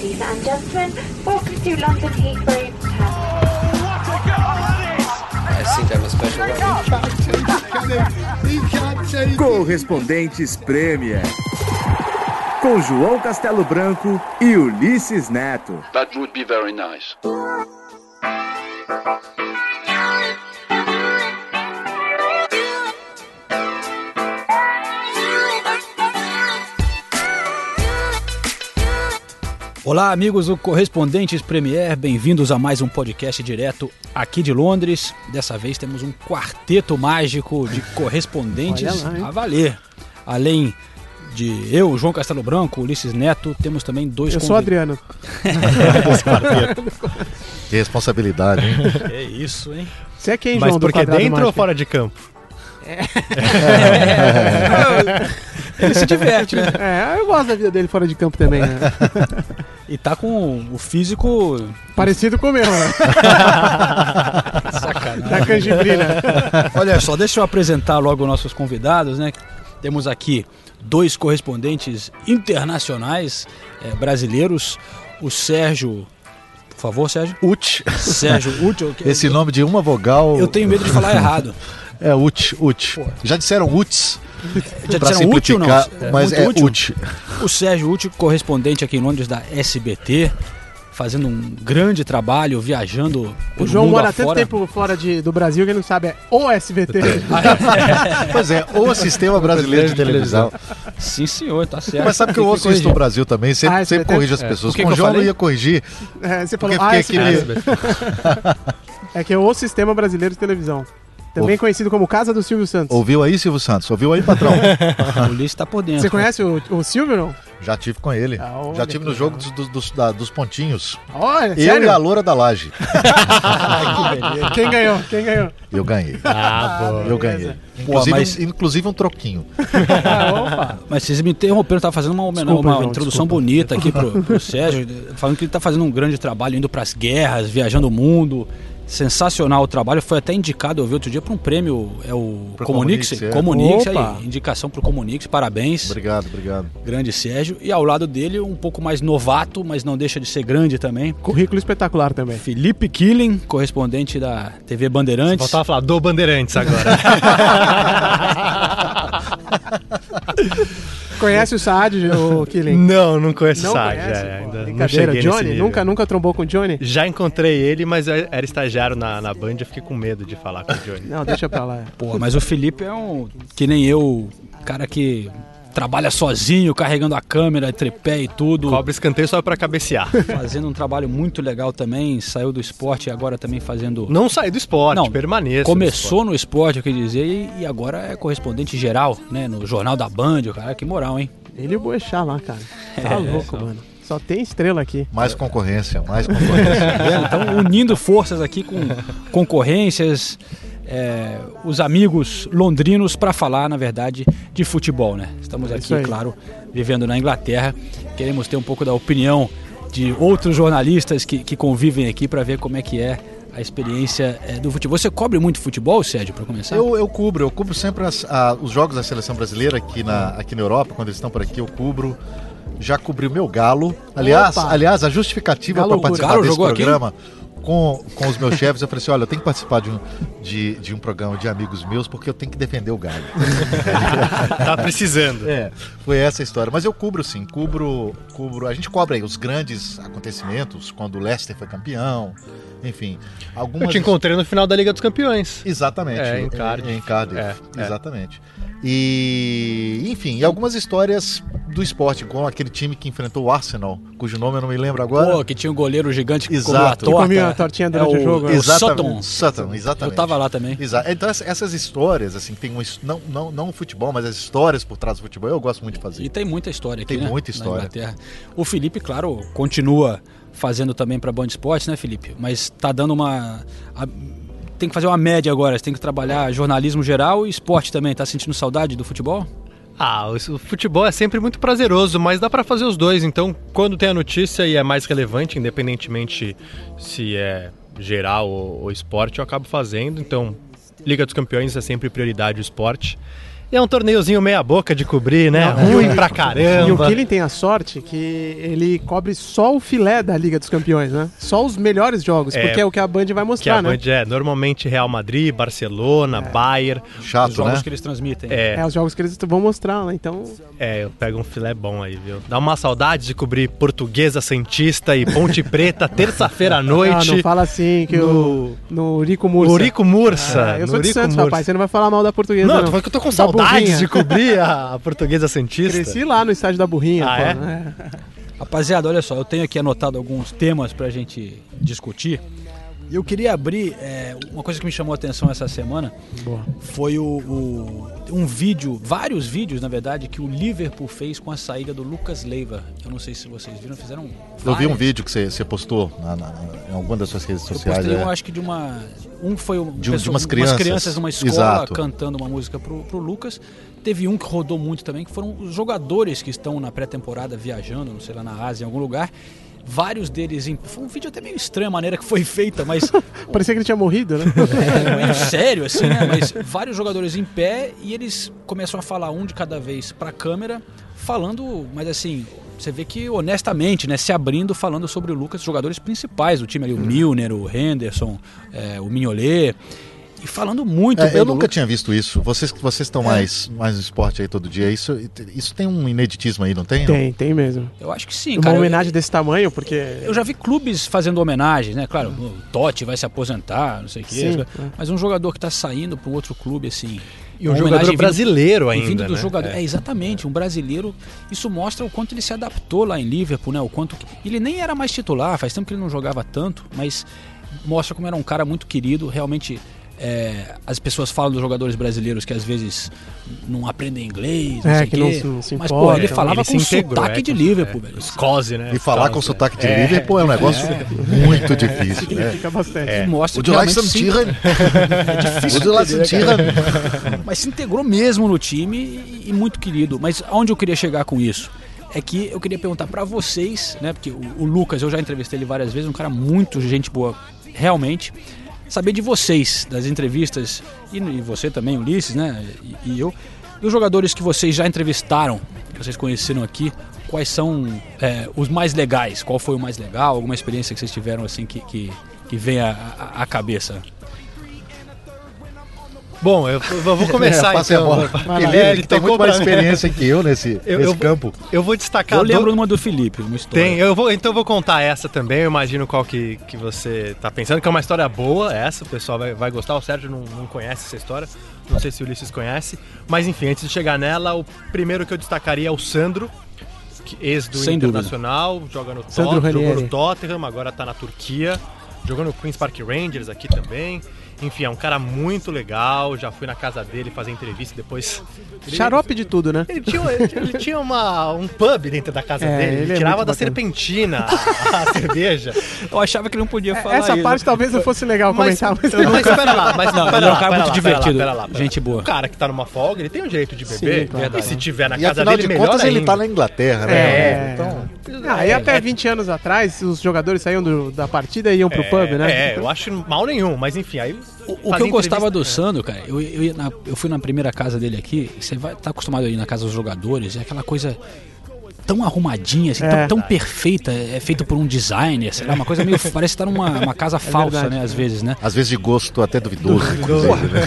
Ladies and gentlemen, welcome to London Heathrow one. Correspondentes Premier. Com João Castelo Branco e Ulisses Neto. That would be very nice. Olá, amigos do Correspondentes Premier, bem-vindos a mais um podcast direto aqui de Londres. Dessa vez temos um quarteto mágico de correspondentes lá, a valer. Além de eu, João Castelo Branco, Ulisses Neto, temos também dois Eu sou o Adriano. Que responsabilidade, hein? É isso, hein? Você é quem, Mas João, do porque dentro ou mágico? fora de campo? Ele se diverte, né? É, eu gosto da vida dele fora de campo também. né? E tá com o físico Parecido com o meu, né? sacanagem. Da canjibrina. Olha só, deixa eu apresentar logo nossos convidados, né? Temos aqui dois correspondentes internacionais eh, brasileiros. O Sérgio. Por favor, Sérgio. Ut. Sérgio Útil. Esse nome de uma vogal. Eu tenho medo de falar errado. É Ut, Ut. Já disseram Uts Já pra disseram útil ou não? mas é útil. Ut. O Sérgio Útil, correspondente aqui em Londres da SBT, fazendo um grande trabalho, viajando. O João mundo mora tanto tempo fora de, do Brasil que ele não sabe, é o SBT. Pois é, o Sistema Brasileiro de Televisão. Sim, senhor, tá certo. Mas sabe que eu ouço isso no. Brasil também, sempre, Ah, sempre corrijo as É. pessoas. O que Com que o João eu falei? ia corrigir, É, você falou, porque ah, SBT. aquele... É que é o Sistema Brasileiro de Televisão. Também Ouvi- conhecido como Casa do Silvio Santos. Ouviu aí, Silvio Santos? Ouviu aí, patrão? O Ulisses tá por dentro. Você conhece o, o Silvio, não? Já tive com ele. Ah, olha Já tive no jogo dos, dos, da- dos pontinhos. Olha, Eu sério? e a loura da laje. Quem ganhou? Quem ganhou? Eu ganhei. Ah, boa. Eu ganhei. Inclusive, mas- um, inclusive um troquinho. Opa. Mas vocês me interromperam, eu tava fazendo uma, homena- Desculpa, uma João, introdução desculpa. bonita aqui pro, pro Sérgio, falando que ele tá fazendo um grande trabalho, indo pras guerras, viajando o mundo. Sensacional o trabalho, foi até indicado, eu vi outro dia, para um prêmio, é o Pro Comunix, Comunix, é. Comunix aí, indicação pro Comunix, parabéns, Obrigado, obrigado. grande Sérgio. E ao lado dele, um pouco mais novato, mas não deixa de ser grande também, Currículo espetacular também. Felipe Killing, correspondente da TV Bandeirantes. Faltava falar do Bandeirantes agora. Conhece o Saad, o Killing? não, não conheço Não o Sag. conhece? é, ainda não cheguei nesse Johnny? nível. Nunca, nunca trombou com o Johnny? Já encontrei ele, mas eu era estagiário na, na Band, eu fiquei com medo de falar com o Johnny. Não, deixa pra lá. Pô, mas o Felipe é um. Que nem eu, cara que trabalha sozinho, carregando a câmera, tripé e tudo. Cobra escanteio só pra cabecear. Fazendo um trabalho muito legal também. Saiu do esporte e agora também fazendo. Não saí do esporte, Não, permaneço. no Começou no esporte, eu queria dizer, e, agora é correspondente geral, né? No Jornal da Band, o cara, que moral, hein? Ele e o Boechat lá, cara. Tá É, louco, mano. Só tem estrela aqui. Mais concorrência, mais concorrência. Então, unindo forças aqui com concorrências, é, os amigos londrinos para falar, na verdade, de futebol, né? Estamos É aqui, claro, vivendo na Inglaterra. Queremos ter um pouco da opinião de outros jornalistas que, que convivem aqui para ver como é que é a experiência é, do futebol. Você cobre muito futebol, Sérgio, para começar? Eu, eu cubro, eu cubro sempre as- a- os jogos da seleção brasileira aqui na, aqui na Europa, quando eles estão por aqui, eu cubro. Já cobri o meu galo. Aliás, Opa! aliás a justificativa para participar Galo desse jogou aqui? Com, com os meus chefes, eu falei assim: olha, eu tenho que participar de um, de, de um programa de amigos meus porque eu tenho que defender o galo. Tá precisando. É, foi essa a história. Mas eu cubro sim, cubro, cubro. A gente cobre aí os grandes acontecimentos, quando o Leicester foi campeão, enfim. Algumas... Eu te encontrei no final da Liga dos Campeões. Exatamente. É, em Cardiff. Em Cardiff, É, é. exatamente. E, enfim, e algumas histórias do esporte, com aquele time que enfrentou o Arsenal, cujo nome eu não me lembro agora. Pô, que tinha um goleiro gigante que Exato. comeu a Que torta. comia a tortinha durante o jogo, né? É o Exatamente. Sutton. Sutton, exatamente. Eu tava lá também. Exato. Então essa- essas histórias, assim, tem um, não, não, não o futebol, mas as histórias por trás do futebol, eu gosto muito de fazer. E tem muita história aqui, Tem né? muita história. O Felipe, claro, continua fazendo também para Band Esportes, né, Felipe? Mas tá dando uma a- tem que fazer uma média agora, você tem que trabalhar jornalismo geral e esporte também. Tá sentindo saudade do futebol? Ah, o futebol é sempre muito prazeroso, mas dá pra fazer os dois. Então, quando tem a notícia e é mais relevante, independentemente se é geral ou, ou esporte, eu acabo fazendo. Então, Liga dos Campeões é sempre prioridade o esporte. E é um torneiozinho meia boca de cobrir, né? Não, Ruim e o- pra E o caramba. Killing tem a sorte que ele cobre só o filé da Liga dos Campeões, né? Só os melhores jogos, É. porque é o que a Band vai Que a mostrar, né? Band é normalmente Real Madrid, Barcelona, Bayern. Os Chato, jogos né? que eles transmitem. É, É os jogos que eles vão mostrar, né? Então, é, eu pego um filé bom aí, viu? Dá uma saudade de cobrir Portuguesa Santista e Ponte Preta terça-feira à ah, noite. não fala assim que no- o no Urico Mursa. Urico Mursa. Ah, eu sou de Santos, Mursa. rapaz. Você não vai falar mal da portuguesa, Não, não. tô falando que eu tô com Da saudades burrinha. de cobrir a, a Portuguesa Santista. Cresci lá no estádio da Burrinha, Ah, pô. é? né? Rapaziada, olha só, eu tenho aqui anotado alguns temas pra gente discutir. E eu queria abrir, é, uma coisa que me chamou a atenção essa semana Boa. foi o, o- um vídeo, vários vídeos na verdade, que o Liverpool fez com a saída do Lucas Leiva. Eu não sei se vocês viram, fizeram Eu vi um várias. vídeo que você, você postou na- na- em alguma das suas redes Eu sociais. postei, é. eu acho que de uma. Um foi um, De- de pessoa- umas crianças. crianças numa escola Exato. cantando uma música pro, pro Lucas. Teve um que rodou muito também, que foram os jogadores que estão na pré-temporada viajando, não sei lá, na Ásia, em algum lugar. Vários deles. Em, foi um vídeo até meio estranho a maneira que foi feita, mas. Parecia que ele tinha morrido, né? é, meio sério, assim, né? Mas vários jogadores em pé e eles começam a falar um de cada vez pra câmera, falando, mas assim. Você vê que honestamente, né, se abrindo, falando sobre o Lucas, jogadores principais do time ali, o Milner, o Henderson, é, o Mignolet, e falando muito É, bem eu nunca Lucas. tinha visto isso. Vocês vocês estão mais, mais no esporte aí todo dia. Isso, isso tem um ineditismo aí, não tem? Tem, tem mesmo. Eu acho que sim, Uma cara. Eu- homenagem desse tamanho, porque. Eu já vi clubes fazendo homenagens, né? Claro, o Totti vai se aposentar, não sei o quê. Sim, é. Mas um jogador que tá saindo para um outro clube, assim. E um jogador vindo- brasileiro E vindo ainda, do né? jogador. É. É. exatamente, um brasileiro. Isso mostra o quanto ele se adaptou lá em Liverpool, né? O quanto que- ele nem era mais titular, faz tempo que ele não jogava tanto, mas mostra como era um cara muito querido, realmente. É, as pessoas falam dos jogadores brasileiros que às vezes não aprendem inglês, não É, sei que o quê. não se- não se mas, pô, ele falava Ele com integrou, sotaque é, de Liverpool, é, velho. Scose, né? E falar Scose. com sotaque de É. Liverpool é um negócio muito difícil, né? Bastante. E mostra O de se- Santirra. é difícil entender, cara. Santirra. mas se integrou mesmo no time e, e muito querido. Mas aonde eu queria chegar com isso? É que eu queria perguntar pra vocês, né? Porque o, o Lucas, eu já entrevistei ele várias vezes, um cara muito gente boa, realmente. Saber de vocês, das entrevistas, e, e você também, Ulisses, né? E, e eu. E os jogadores que vocês já entrevistaram, que vocês conheceram aqui, quais são é, os mais legais? Qual foi o mais legal? Alguma experiência que vocês tiveram assim que, que, que vem à cabeça? Bom, eu, eu vou começar É, passe a então. bola. Lá. Ele, É, ele tem muito mais mim. experiência que eu nesse, Eu- nesse eu- campo. Eu vou destacar Eu do- lembro uma do Felipe, uma história. Tem, eu vou, então eu vou contar essa também, eu imagino qual que, que você tá pensando, que é uma história boa essa, o pessoal vai, vai gostar, o Sérgio não, não conhece essa história, não sei se o Ulisses conhece, mas enfim, antes de chegar nela, o primeiro que eu destacaria é o Sandro, que- ex do Sem dúvida. Internacional, joga no, Sandro Tot, jogou no Tottenham, agora tá na Turquia, jogou no Queen's Park Rangers aqui também, enfim, é um cara muito legal, já fui na casa dele fazer entrevista, depois... ele- Xarope de tudo, né? ele tinha, ele tinha uma, um pub dentro da casa É, dele. ele Ele, é tirava muito da bacana. serpentina a, a cerveja. Eu achava que ele não podia falar Essa isso. parte talvez não fosse legal comentar, mas, mas pera lá, mas Não, pera ele é um cara pera muito lá, divertido, pera lá, pera lá. gente boa. O cara que tá numa folga, ele tem o direito de beber. Sim, claro. E se tiver na E casa dele, de melhor contas ele ainda. tá na Inglaterra, né? É. Então, Ah, e até 20 anos atrás, os jogadores saíam do- da partida e iam pro pub, né? É, eu acho mal nenhum, mas enfim, aí... O, o que eu gostava do Sandro, cara, eu, eu, ia na- eu fui na primeira casa dele aqui, você vai tá acostumado a ir na casa dos jogadores, é aquela coisa tão arrumadinha, assim, É. tão, tão perfeita, é feito por um designer, sei lá, uma coisa meio. parece estar numa uma casa falsa, verdade. né, às vezes, né? às vezes de gosto até duvidoso. inclusive, né?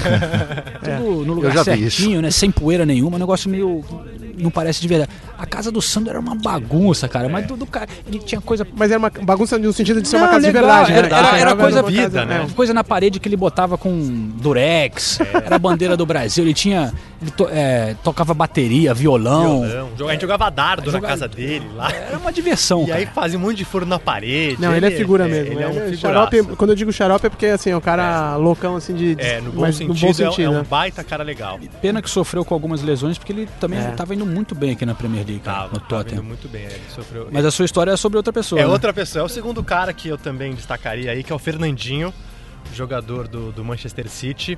Tudo no lugar já vi isso. certinho, né? Sem poeira nenhuma, um negócio meio. Não parece de verdade. A casa do Sandro era uma bagunça, cara, mas do, do cara. Ele tinha coisa Mas era uma bagunça no sentido de ser Não, uma casa legal, de verdade, né? era- era- era Era coisa vida, casa- né? é. coisa na parede que ele botava com durex, era a bandeira do Brasil, ele tinha. Ele to- é, tocava bateria, violão. Violão. A gente jogava dardo na casa dele lá. Era uma diversão. E aí cara. fazia um monte de furo na parede. Não, ele é figura mesmo. Ele é um Ele é figuraço. xarope, quando eu digo xarope é porque assim, é um cara loucão assim de. É, no bom mas sentido, é- é, um né? baita cara legal. Pena que sofreu com algumas lesões, porque ele também É. estava indo muito bem aqui na Premier League, cara, Tava, no tava Tottenham. muito bem. Ele sofreu. Mas a sua história é sobre outra pessoa. É né? outra pessoa, é o segundo cara que eu também destacaria aí, que é o Fernandinho, jogador do, do Manchester City.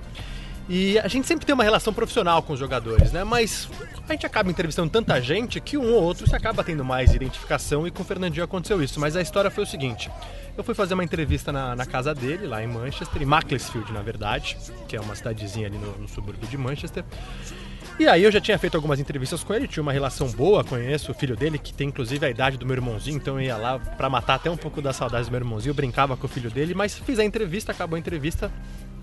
E a gente sempre tem uma relação profissional com os jogadores, né? Mas a gente acaba entrevistando tanta gente que um ou outro se acaba tendo mais identificação e com o Fernandinho aconteceu isso. Mas a história foi o seguinte: eu fui fazer uma entrevista na, na casa dele, lá em Manchester, em Macclesfield, na verdade, que é uma cidadezinha ali no, no subúrbio de Manchester. E aí eu já tinha feito algumas entrevistas com ele, tinha uma relação boa, conheço o filho dele, que tem inclusive a idade do meu irmãozinho, então eu ia lá pra matar até um pouco da saudade do meu irmãozinho, eu brincava com o filho dele, mas fiz a entrevista, acabou a entrevista,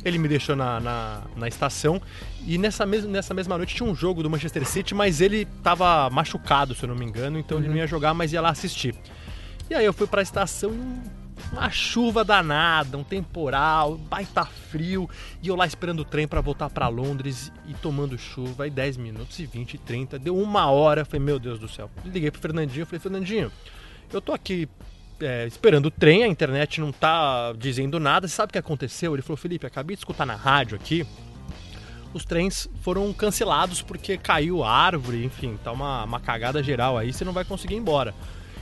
ele me deixou na, na, na estação e nessa, mes nessa mesma noite tinha um jogo do Manchester City, mas ele tava machucado, se eu não me engano, então ele não ia jogar, mas ia lá assistir. E aí eu fui pra estação e uma chuva danada, um temporal, baita frio, e eu lá esperando o trem pra voltar pra Londres e tomando chuva, aí 10 minutos e 20, 30, deu uma hora, falei, meu Deus do céu. Liguei pro Fernandinho, falei, Fernandinho, eu tô aqui é, esperando o trem, a internet não tá dizendo nada, você sabe o que aconteceu? Ele falou, Felipe, acabei de escutar na rádio aqui, os trens foram cancelados porque caiu árvore, enfim, tá uma, uma cagada geral aí, você não vai conseguir ir embora.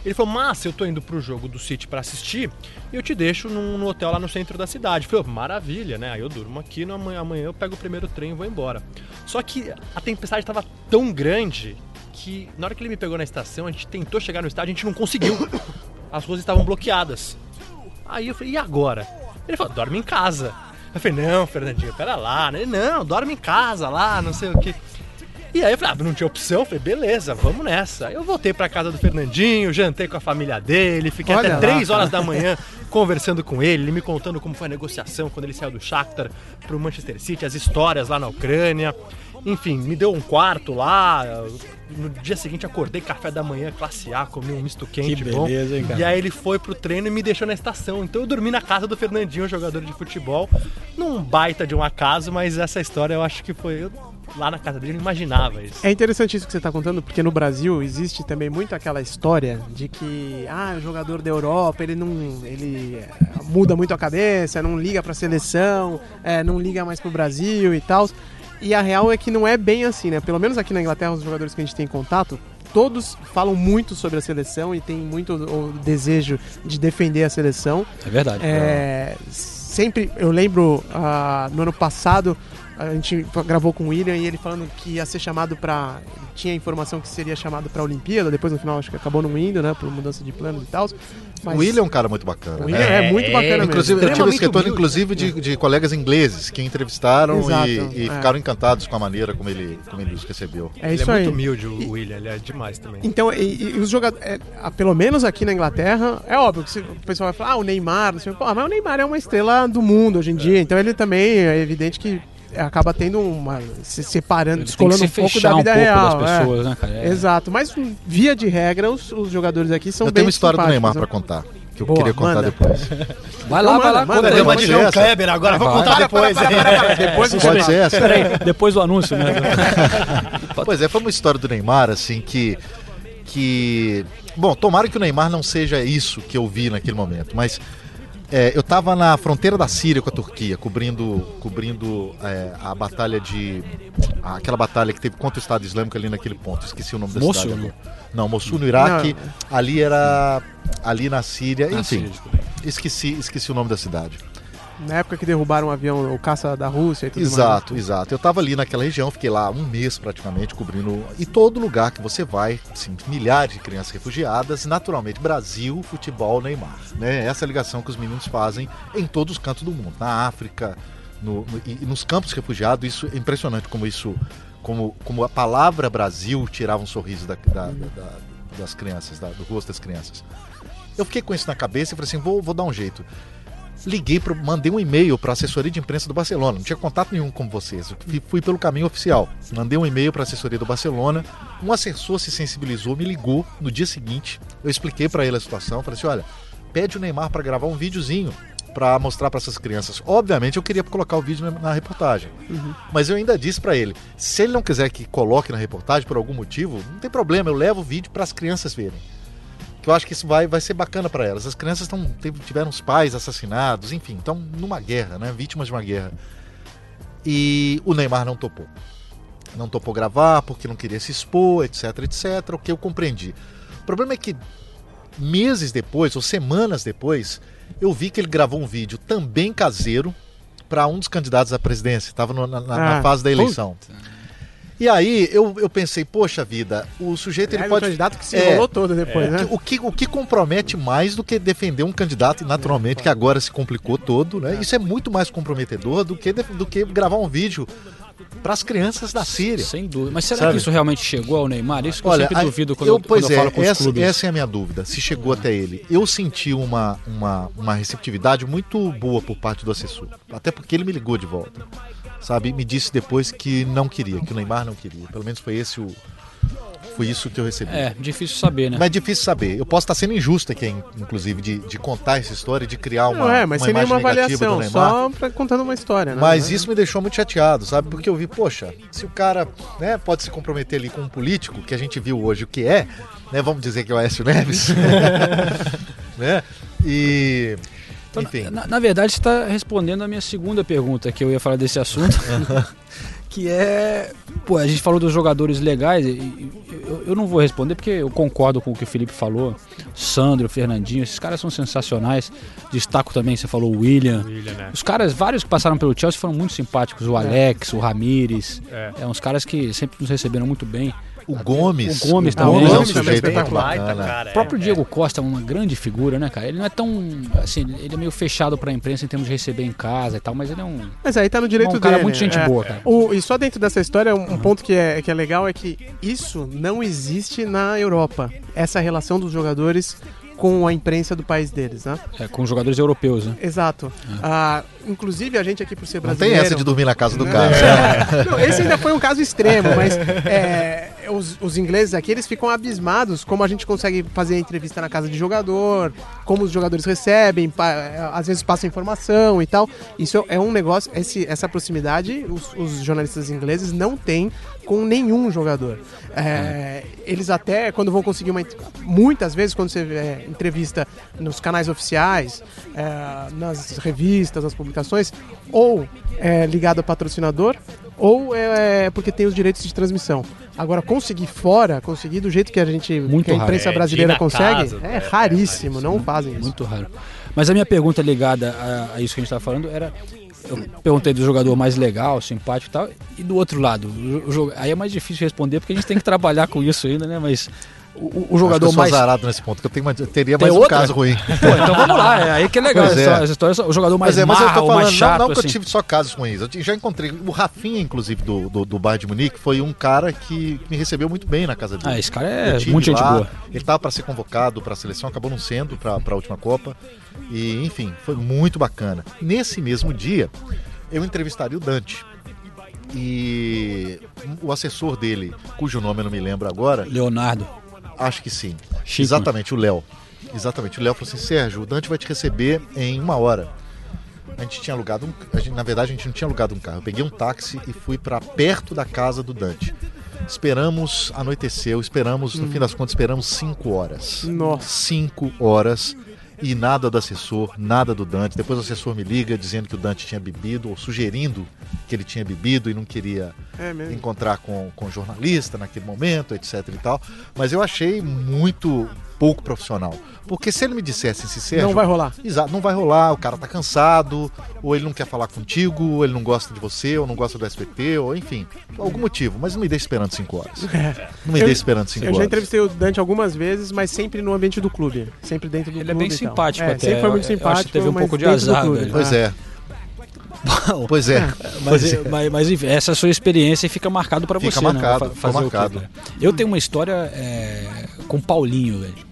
Ele falou, mas eu tô indo pro jogo do City pra assistir e eu te deixo num, num hotel lá no centro da cidade. Eu falei, maravilha, né? Aí eu durmo aqui, no amanhã, amanhã eu pego o primeiro trem e vou embora. Só que a tempestade tava tão grande que na hora que ele me pegou na estação, a gente tentou chegar no estádio, a gente não conseguiu. As ruas estavam bloqueadas. Aí eu falei, e agora? Ele falou, dorme em casa. Eu falei, não, Fernandinho, pera lá. Ele, não, dorme em casa lá, não sei o que. E aí eu falei, ah, não tinha opção, eu falei, beleza, vamos nessa. Aí eu voltei pra casa do Fernandinho, jantei com a família dele, fiquei Olha até lá. 3 horas da manhã conversando com ele, ele me contando como foi a negociação quando ele saiu do Shakhtar pro Manchester City, as histórias lá na Ucrânia. Enfim, me deu um quarto lá. No dia seguinte acordei café da manhã, classe A, comi um misto quente Que bom. beleza, hein, cara? E aí ele foi pro treino e me deixou na estação. Então eu dormi na casa do Fernandinho, jogador de futebol. Num baita de um acaso, mas essa história eu acho que foi. Lá na casa dele eu não imaginava isso. É interessante isso que você está contando, porque no Brasil existe também muito aquela história de que ah, o jogador da Europa ele não ele é, muda muito a cabeça, não liga para a seleção, é, não liga mais pro Brasil e tal. E a real é que não é bem assim, né? Pelo menos aqui na Inglaterra, os jogadores que a gente tem contato, todos falam muito sobre a seleção e tem muito o desejo de defender a seleção. É verdade. É, sempre, eu lembro ah, no ano passado, a gente gravou com o William e ele falando que ia ser chamado pra. Tinha informação que seria chamado pra Olimpíada, depois no final acho que acabou não indo, né? Por mudança de planos e tal. O William é um cara muito bacana. o William né? é, muito bacana Inclusive, mesmo. eu tive esse retorno, inclusive, de, de colegas ingleses que entrevistaram Exato, e, e é. ficaram encantados com a maneira como ele, como ele os recebeu. É ele isso é aí. muito humilde, o William, ele é demais também. Então, e, e os jogadores, é, pelo menos aqui na Inglaterra, é óbvio que se- o pessoal vai falar, ah, o Neymar, não sei. Pô, mas o Neymar é uma estrela do mundo hoje em dia, então ele também é evidente que acaba tendo uma. se separando, descolando se um pouco da um vida pouco real. das é. pessoas, né, cara? É. Exato, mas via de regra, os, os jogadores aqui são Eu bem tenho uma história do Neymar né? pra contar, que eu Boa, queria contar manda. depois. Vai lá, vai lá, manda, conta manda, aí. deu uma de um. Kleber agora, vou Vai. contar depois. Depois Pode ser essa? Peraí, depois do anúncio, né? Pois é, foi uma história do Neymar, assim, que. que. Bom, tomara que o Neymar não seja isso que eu vi naquele momento, mas. É, eu tava na fronteira da Síria com a Turquia, cobrindo, cobrindo é, a batalha de. aquela batalha que teve contra o Estado Islâmico ali naquele ponto. Esqueci o nome da Mossul, cidade. né? Não, Mossul no Iraque. Ali era. Ali na Síria. Na enfim, Síria, esqueci, esqueci o nome da cidade. Na época que derrubaram o avião, o caça da Rússia e tudo Exato, exato. Eu tava ali naquela região, fiquei lá um mês praticamente cobrindo. E todo lugar que você vai, assim, milhares de crianças refugiadas, naturalmente, Brasil, futebol, Neymar. Né? Essa é a ligação que os meninos fazem em todos os cantos do mundo. Na África, no- no- e, nos campos refugiados, isso é impressionante como isso. Como, como a palavra Brasil tirava um sorriso da- da- da- da- das crianças, do rosto das crianças. Eu fiquei com isso na cabeça e falei assim: vou, vou dar um jeito liguei, pro, mandei um e-mail para a assessoria de imprensa do Barcelona. Não tinha contato nenhum com vocês. Eu fui- fui pelo caminho oficial. Mandei um e-mail para a assessoria do Barcelona. Um assessor se sensibilizou, me ligou no dia seguinte. Eu expliquei para ele a situação. Falei assim: olha, pede o Neymar para gravar um videozinho para mostrar para essas crianças. Obviamente eu queria colocar o vídeo na, na reportagem. Mas eu ainda disse para ele: se ele não quiser que coloque na reportagem por algum motivo, não tem problema, eu levo o vídeo para as crianças verem que eu acho que isso vai, vai ser bacana para elas. As crianças tão, tiveram os pais assassinados, enfim, estão numa guerra, né? Vítimas de uma guerra. E o Neymar não topou. Não topou gravar porque não queria se expor, etc, etc, o que eu compreendi. O problema é que meses depois, ou semanas depois, eu vi que ele gravou um vídeo também caseiro para um dos candidatos à presidência. Estava na, na- na Ah, fase da eleição. E aí eu, eu pensei, poxa vida, o sujeito ele Aliás, pode. o candidato que se É, enrolou todo depois, o né? o, que, o que compromete mais do que defender um candidato, naturalmente, que agora se complicou todo, né? Isso é muito mais comprometedor do que, do que gravar um vídeo para as crianças da Síria. Sem dúvida. Mas será Sabe? que isso realmente chegou ao Neymar? Isso que eu Olha, sempre a- duvido quando eu, eu, pois quando eu é, falo com os essa, clubes. essa é a minha dúvida. Se chegou até ele, eu senti uma, uma, uma receptividade muito boa por parte do assessor, até porque ele me ligou de volta, sabe? Me disse depois que não queria, que o Neymar não queria. Pelo menos foi esse o, foi isso que eu recebi. É, difícil saber, né? Mas é difícil saber. Eu posso estar sendo injusto aqui, inclusive, de, de contar essa história, de criar uma, Não é, mas uma sem nenhuma imagem negativa do avaliação, Neymar. só pra, contando uma história, né? Mas isso me deixou muito chateado, sabe? Porque eu vi, poxa, se o cara né, pode se comprometer ali com um político, que a gente viu hoje o que é, né? Vamos dizer que é o Aécio Neves. né? E. Então, Enfim. Na, na verdade, você está respondendo a minha segunda pergunta que eu ia falar desse assunto. que é. Pô, a gente falou dos jogadores legais. Eu, eu não vou responder porque eu concordo com o que o Felipe falou. Sandro, Fernandinho, esses caras são sensacionais. Destaco também, você falou o William. William, né? Os caras, vários que passaram pelo Chelsea foram muito simpáticos. O Alex, o Ramires. É. É. uns caras que sempre nos receberam muito bem. O Gomes. O Gomes o também. Gomes é um é sujeito. Baita, cara. O próprio é, Diego Costa é uma grande figura, né, cara? Ele não é tão. Assim, ele é meio fechado pra imprensa em termos de receber em casa e tal, mas ele é um. Mas aí tá no direito um cara dele. muito gente é. boa, cara. O- e só dentro dessa história, um, um ponto que é, que é legal é que isso não existe na Europa. Essa relação dos jogadores com a imprensa do país deles, né? É, com jogadores europeus, né? Exato. Ah, inclusive, a gente aqui por ser Não tem brasileiro... essa de dormir na casa do Não, cara. é. Não, esse ainda foi um caso extremo, mas é, os, os ingleses aqui eles ficam abismados como a gente consegue fazer entrevista na casa de jogador, como os jogadores recebem, pa- às vezes passa informação e tal. Isso é um negócio, esse- essa proximidade os, os jornalistas ingleses não têm com nenhum jogador. É, eles até, quando vão conseguir uma. Muitas vezes, quando você é, entrevista nos canais oficiais, é, nas revistas, nas publicações, ou ligado a patrocinador, ou é porque tem os direitos de transmissão. Agora, conseguir fora, conseguir do jeito que a gente, Muito que a raro. imprensa É, brasileira na consegue, casa, é, é, raríssimo, não fazem isso. Muito raro. Mas a minha pergunta ligada a, a isso que a gente estava falando era. Eu perguntei do jogador mais legal, simpático e tal, e do outro lado. o- o aí é mais difícil responder porque a gente tem que trabalhar com isso ainda, né? Mas o, o Acho que eu jogador sou mais. azarado nesse ponto, que eu tenho uma- teria Tem mais um outra? caso ruim. Pô, então vamos lá, é aí que é legal Pois essa, é. história, essa história. O jogador mais Mas é, mas eu tô ou mais falando, chato, não, não que assim. eu tive só casos ruins. Eu já encontrei. O Rafinha, inclusive, do, do, do Bayern de Munique, foi um cara que me recebeu muito bem na casa dele. Ah, esse cara é muito gente lá, boa. Ele tava para ser convocado para a seleção, acabou não sendo para a última Copa. E, enfim, foi muito bacana. Nesse mesmo dia, eu entrevistaria o Dante. E o assessor dele, cujo nome eu não me lembro agora, Leonardo. Acho que sim. Chico. Exatamente, o Léo. Exatamente, o Léo falou assim: Sérgio, o Dante vai te receber em uma hora. A gente tinha alugado um. a gente- na verdade, a gente não tinha alugado um carro. Eu peguei um táxi e fui para perto da casa do Dante. Esperamos, anoiteceu, esperamos, no fim das contas, esperamos cinco horas. Nossa. Cinco horas e nada do assessor, nada do Dante. Depois o assessor me liga dizendo que o Dante tinha bebido, ou sugerindo que ele tinha bebido e não queria É encontrar com, com o jornalista naquele momento, etc e tal. Mas eu achei muito pouco profissional. Porque se ele me dissesse assim, Sérgio, Não vai rolar. Exato, não vai rolar, o cara tá cansado, ou ele não quer falar contigo, ou ele não gosta de você, ou não gosta do SBT, ou enfim, algum motivo, mas não me deixe esperando cinco horas. Não me Eu- deixe esperando cinco Eu já horas. entrevistei o Dante algumas vezes, mas sempre no ambiente do clube. Sempre dentro do Ele é clube. bem e tal. simpático é, até. Sempre foi muito Eu acho que simpático. teve um pouco de azar, clube. velho. Pois é, pois é. Mas, Pois é. mas, mas, enfim, essa sua experiência fica marcado pra Fica você, marcado, né? fica fazer o quê, marcado. cara? Eu tenho uma história é, com o Paulinho, velho.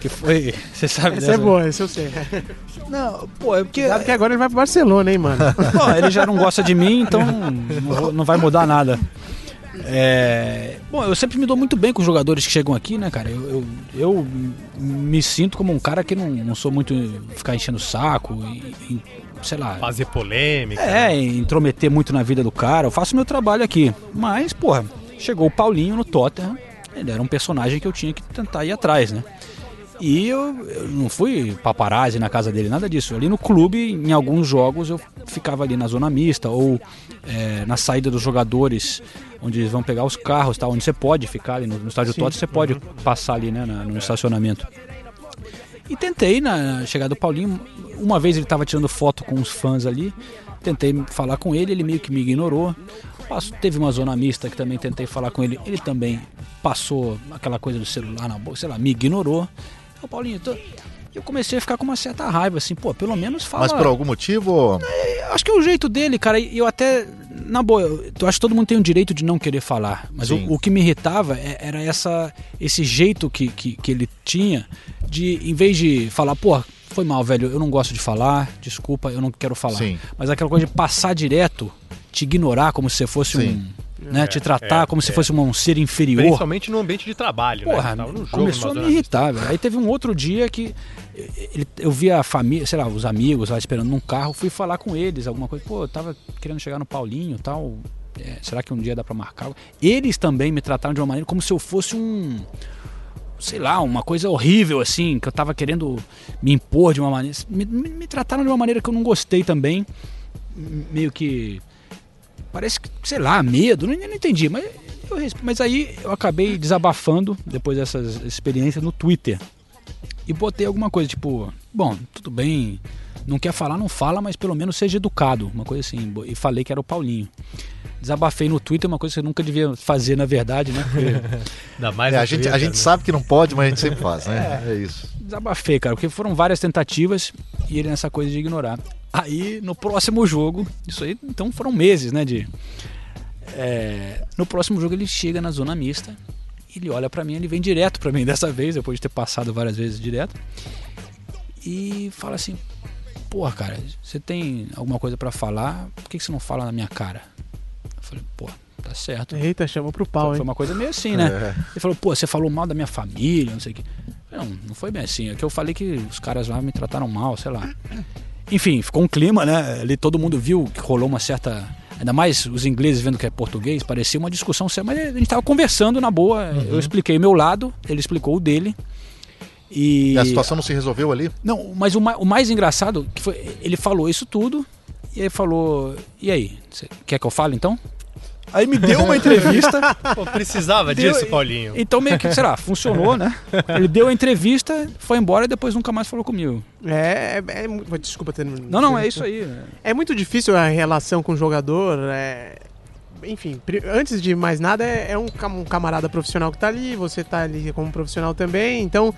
Que foi. Você sabe Essa dessa? é boa, esse eu sei. Não, pô, é porque. Cuidado que agora ele vai pro Barcelona, hein, mano. Pô, ele já não gosta de mim, então não, vai mudar nada. É, bom, eu sempre me dou muito bem com os jogadores que chegam aqui, né, cara? Eu, eu, eu me sinto como um cara que não, não sou muito ficar enchendo o saco e, e, sei lá. Fazer polêmica. É, intrometer muito na vida do cara. Eu faço meu trabalho aqui. Mas, porra, chegou o Paulinho no Tottenham. Ele era um personagem que eu tinha que tentar ir atrás, né? E eu, eu não fui paparazzi na casa dele, nada disso. Ali no clube, em alguns jogos, eu ficava ali na zona mista ou é, na saída dos jogadores, onde eles vão pegar os carros, tá? onde você pode ficar ali no, no estádio Tottenham, você pode passar ali né, na- no estacionamento. E tentei, na chegada do Paulinho, uma vez ele estava tirando foto com os fãs ali, tentei falar com ele, ele meio que me ignorou. Passo- teve uma zona mista que também tentei falar com ele, ele também passou aquela coisa do celular na boca, sei lá, me ignorou. Ô Paulinho, tô... eu comecei a ficar com uma certa raiva, assim, pô, pelo menos fala. Mas por algum motivo, Eu acho que é o jeito dele, cara. E eu até, na boa, eu acho que todo mundo tem o direito de não querer falar. Mas o, o que me irritava é- era essa, esse jeito que, que, que ele tinha de, em vez de falar, pô, foi mal, velho, eu não gosto de falar, desculpa, eu não quero falar. Sim. Mas aquela coisa de passar direto, te ignorar como se você fosse Sim. um. Né, te tratar é, como se é. fosse um ser inferior. Principalmente no ambiente de trabalho, Porra, né? Tava num jogo, começou a me irritar, velho. Aí teve um outro dia que ele- eu vi a família, sei lá, os amigos lá esperando num carro, fui falar com eles, alguma coisa. Pô, eu tava querendo chegar no Paulinho e tal. é, será que um dia dá pra marcar? Eles também me trataram de uma maneira como se eu fosse um. Sei lá, uma coisa horrível assim, que eu tava querendo me impor de uma maneira. Me, me- me trataram de uma maneira que eu não gostei também. Meio que. Parece que, sei lá, medo, não, não entendi, mas, eu mas aí eu acabei desabafando depois dessas experiências no Twitter. E botei alguma coisa, tipo, bom, tudo bem, não quer falar, não fala, mas pelo menos seja educado, uma coisa assim. E falei que era o Paulinho. Desabafei no Twitter, uma coisa que eu nunca devia fazer, na verdade, né? Porque Ainda mais É, a, gente, a gente né? sabe que não pode, mas a gente sempre faz, né? É, isso. desabafei, cara, porque foram várias tentativas e ele nessa coisa de ignorar. Aí, no próximo jogo, isso aí, então foram meses, né, de... é, no próximo jogo ele chega na zona mista, ele olha pra mim, ele vem direto pra mim dessa vez, depois de ter passado várias vezes direto, e fala assim, porra, cara, você tem alguma coisa pra falar, por que que você não fala na minha cara? Eu falei, pô, tá certo. Eita, chamou pro pau, Foi hein? uma coisa meio assim, né? É. Ele falou, pô, você falou mal da minha família, não sei o quê. Não, não foi bem assim. É que eu falei que os caras lá me trataram mal, sei lá. Enfim, ficou um clima, né? Ali todo mundo viu que rolou uma certa. Ainda mais os ingleses vendo que é português, parecia uma discussão séria, mas a gente tava conversando na boa. Eu expliquei o meu lado, ele explicou o dele. E. E a situação não se resolveu ali? Não, mas o, ma- o mais engraçado que foi, ele falou isso tudo e aí falou, e aí, quer que eu fale então? Aí me deu uma entrevista. Pô, precisava Deu- disso, Paulinho. Então meio que, sei lá, funcionou, né? Ele deu a entrevista, foi embora e depois nunca mais falou comigo. É, é, é desculpa ter. Não, não, é isso aí. É muito difícil a relação com o jogador. é, Enfim, antes de mais nada, é, é um, um camarada profissional que tá ali, você tá ali como profissional também, então.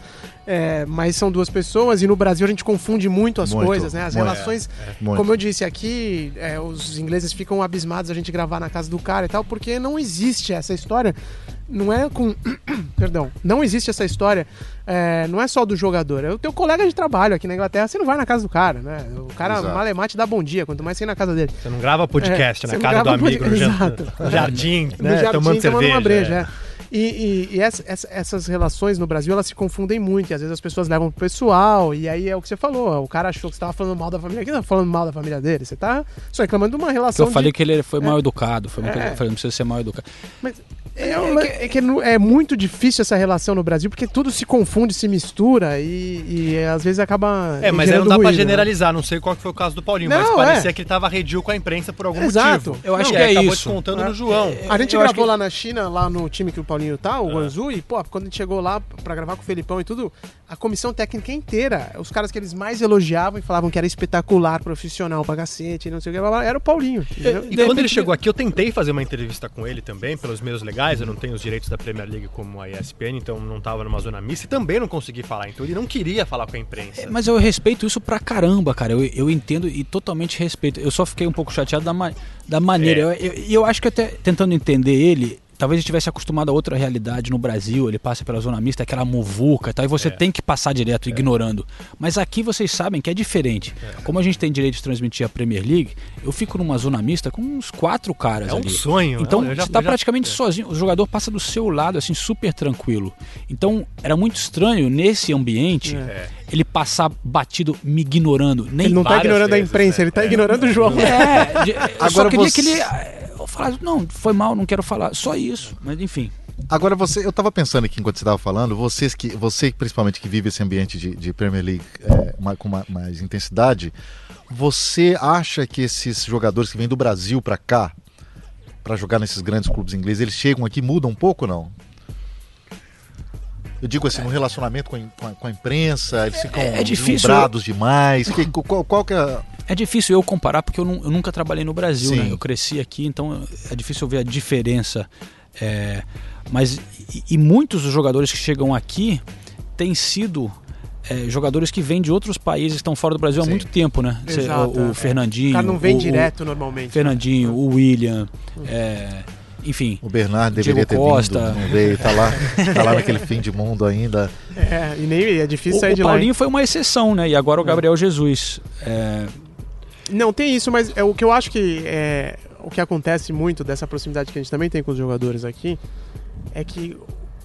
é, mas são duas pessoas e no Brasil a gente confunde muito as Muito, coisas, né? As muito. relações. Muito. Como eu disse aqui, é, os ingleses ficam abismados a gente gravar na casa do cara e tal, porque não existe essa história. Não é com. Perdão. Não existe essa história. é, não é só do jogador. É o teu colega de trabalho aqui na Inglaterra. Você não vai na casa do cara, né? O cara Exato. malemate dá bom dia, quanto mais você ir na casa dele. Você não grava podcast É, na não casa do amigo, no Exato. no jardim, no né? jardim tomando cerveja. uma breja. é. é. E, e- e essa- essa- essas relações no Brasil elas se confundem muito. E às vezes as pessoas levam pro pessoal. E aí é o que você falou. O cara achou que você tava falando mal da família. Não tá falando mal da família dele. Você tá só reclamando de uma relação. eu falei de... que ele foi mal educado. Foi uma É. coisa eu falei, não precisa ser mal educado. É, um- é que nu- é muito difícil essa relação no Brasil porque tudo se confunde, se mistura e, e, às vezes acaba. É, mas aí não dá pra ruído, né? generalizar, não sei qual que foi o caso do Paulinho, mas Não, parecia é. que ele tava arredio com a imprensa por algum Exato. motivo. Eu acho E que é acabou isso. descontando É. no João. A gente Eu gravou que- lá na China, lá no time que o Paulinho tá, o É. Guangzhou, e, pô, quando a gente chegou lá pra gravar com o Felipão e tudo, a comissão técnica inteira, os caras que eles mais elogiavam e falavam que era espetacular, profissional pra cacete, não sei o que, era o Paulinho. E De quando ele chegou aqui, eu tentei fazer uma entrevista com ele também, pelos meios legais. Eu não tenho os direitos da Premier League como a ESPN, então não tava numa zona mista e também não consegui falar. Então ele não queria falar com a imprensa. É, Mas eu respeito isso pra caramba, cara. Eu, eu entendo e totalmente respeito. Eu só fiquei um pouco chateado da, ma- da maneira. É. Eu- eu- E eu, acho que até tentando entender ele, talvez ele estivesse acostumado a outra realidade no Brasil. Ele passa pela zona mista, aquela muvuca e tal, e você É. tem que passar direto, ignorando. Mas aqui vocês sabem que é diferente. Como a gente tem direito de transmitir a Premier League, eu fico numa zona mista com uns quatro caras É um ali. sonho. Então Eu já- você tá já- praticamente sozinho. O jogador passa do seu lado, assim, super tranquilo. Então era muito estranho nesse ambiente É. ele passar batido, me ignorando. Nem Ele não tá várias ignorando a vezes, imprensa, né? ele tá É. ignorando o João. É, de- eu só Agora queria você- que ele. Falasse, não, foi mal, não quero falar. Só isso. Mas enfim. Agora você, eu tava pensando aqui enquanto você estava falando, vocês que, você principalmente que vive esse ambiente de, de Premier League é, com ma- mais intensidade, você acha que esses jogadores que vêm do Brasil para cá para jogar nesses grandes clubes ingleses, eles chegam aqui mudam um pouco ou não? Eu digo assim, no relacionamento com a, com a- imprensa, eles ficam é difícil, deslumbrados demais. Que, qual, qual que é. É difícil eu comparar porque eu, eu nunca trabalhei no Brasil, Sim. né? Eu cresci aqui, então é difícil eu ver a diferença. É, mas e, e muitos dos jogadores que chegam aqui têm sido é, jogadores que vêm de outros países, estão fora do Brasil há Sim. muito tempo, né? Cê- Exato, o, o é. Fernandinho. O cara não vem o- direto normalmente. O Fernandinho, o William, é, enfim. O Bernardo deveria Diego ter Costa. vindo, não veio, tá lá, tá lá naquele fim de mundo ainda. É, e nem é difícil O, sair o de lá. hein? Paulinho foi uma exceção, né? E agora o Gabriel Jesus. É, Não, tem isso, mas é o que eu acho que é o que acontece muito dessa proximidade que a gente também tem com os jogadores aqui é que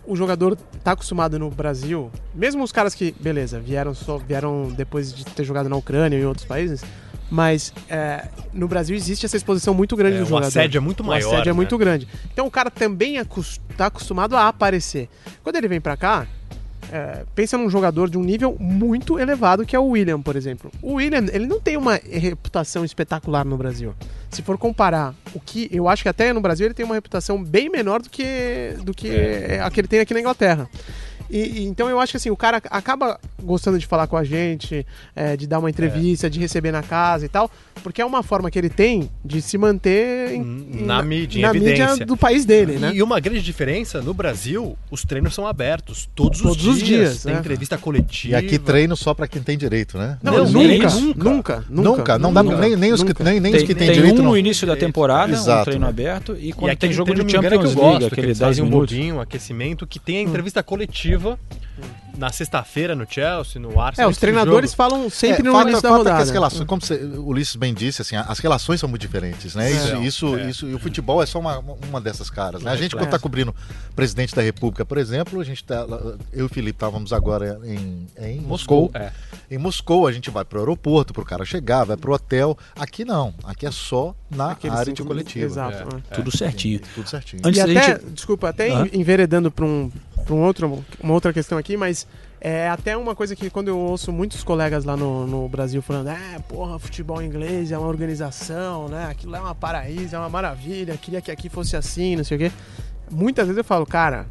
o jogador tá acostumado no Brasil, mesmo os caras que, beleza, vieram só vieram depois de ter jogado na Ucrânia e em outros países, mas é, no Brasil existe essa exposição muito grande É, do o jogador. assédio é muito O maior, assédio é né? muito grande. Então o cara também acos- tá acostumado a aparecer. Quando ele vem pra cá, é, pensa num jogador de um nível muito elevado que é o William, por exemplo. O William, ele não tem uma reputação espetacular no Brasil. Se for comparar o que eu acho que até no Brasil ele tem uma reputação bem menor do que do que a que ele tem aqui na Inglaterra. E, e então eu acho que assim, o cara acaba gostando de falar com a gente, é, de dar uma entrevista, de receber na casa e tal, porque é uma forma que ele tem de se manter em- Na mídia, em na mídia do país dele, né? E uma grande diferença, no Brasil, os treinos são abertos todos, Todos os os dias. dias, Tem né? entrevista E coletiva. aqui treino só pra quem tem direito, né? Não, Não, nunca, nunca, nunca. nunca, Nunca, não dá nunca, nem, nem os que, nem, nem os tem que têm tem direito um não. no início da temporada, Exato, um treino né? aberto, e E quando aquele tem jogo de é Champions que eu League, aquele eles 10 fazem um minutos. bobinho, um aquecimento, que tem a entrevista coletiva na sexta-feira no Chelsea, no Arsenal. É, os treinadores falam sempre É, no falta- início da rodada. as relações, como você- o Ulisses bem disse, assim, as relações são muito diferentes, né? Isso, É. isso, É. isso, e o futebol é só uma, uma dessas caras, né? A gente, É. quando tá cobrindo o presidente da República, por exemplo, a gente tá, eu e o Felipe estávamos agora em, em Moscou. É. Em Moscou, a gente vai pro aeroporto, pro cara chegar, vai pro hotel. Aqui não, aqui é só na Aqueles área de coletiva. Exato. É. é. Tudo certinho. Tudo certinho. Antes e até, gente- desculpa, até Aham. enveredando para um, pra um outro, uma outra questão aqui, mas é até uma coisa que quando eu ouço muitos colegas lá no, no Brasil falando, é, porra, futebol inglês é uma organização, né? Aquilo é uma paraíso, é uma maravilha, queria que aqui fosse assim, não sei o quê. Muitas vezes eu falo, cara,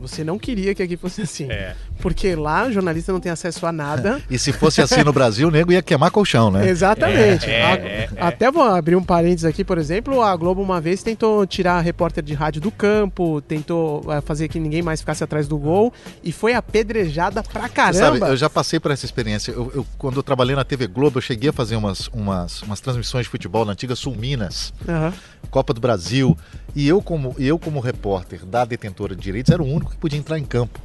você não queria que aqui fosse assim. É. Porque lá o jornalista não tem acesso a nada. E se fosse assim no Brasil, o nego ia queimar colchão, né? Exatamente. É, A- é, é. Até vou abrir um parênteses aqui, por exemplo, a Globo uma vez tentou tirar a repórter de rádio do campo, tentou eh, fazer que ninguém mais ficasse atrás do gol e foi apedrejada pra caramba. sabe, eu já passei por essa experiência. Eu, eu- quando eu trabalhei na TV Globo, eu cheguei a fazer umas, umas, umas transmissões de futebol na antiga Sul Minas, Aham. Copa do Brasil. E eu como, eu, como repórter da detentora de direitos, era o único que podia entrar em campo.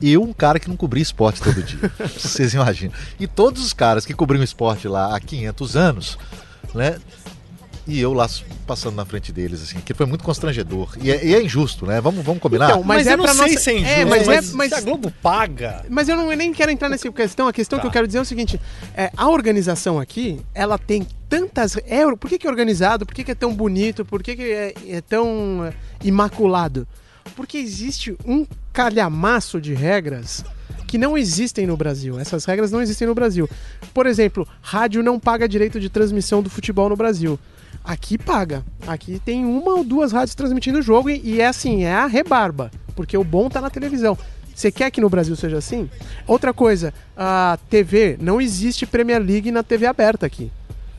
E eu, um cara que não cobria esporte todo dia. Vocês imaginam. E todos os caras que cobriam esporte lá há 500 anos, né? E eu lá passando na frente deles, assim, que foi muito constrangedor. E é, e é injusto, né? Vamos, vamos combinar? Então, mas Mas, é eu não pra sei nossa- se é injusto, É, mas mas, é- mas- se a Globo paga... Mas eu não, eu nem quero entrar nessa questão. A questão Tá. que eu quero dizer é o seguinte: é, a organização aqui, ela tem tantas. É, por que, que é organizado? Por que, que é tão bonito? Por que, que é, é tão é, imaculado? Porque existe um calhamaço de regras que não existem no Brasil. Essas regras não existem no Brasil. Por exemplo, rádio não paga direito de transmissão do futebol no Brasil. Aqui paga. Aqui tem uma ou duas rádios transmitindo o jogo e, é assim, é a rebarba. Porque o bom tá na televisão. Você quer que no Brasil seja assim? Outra coisa, a TV, não existe Premier League na TV aberta aqui.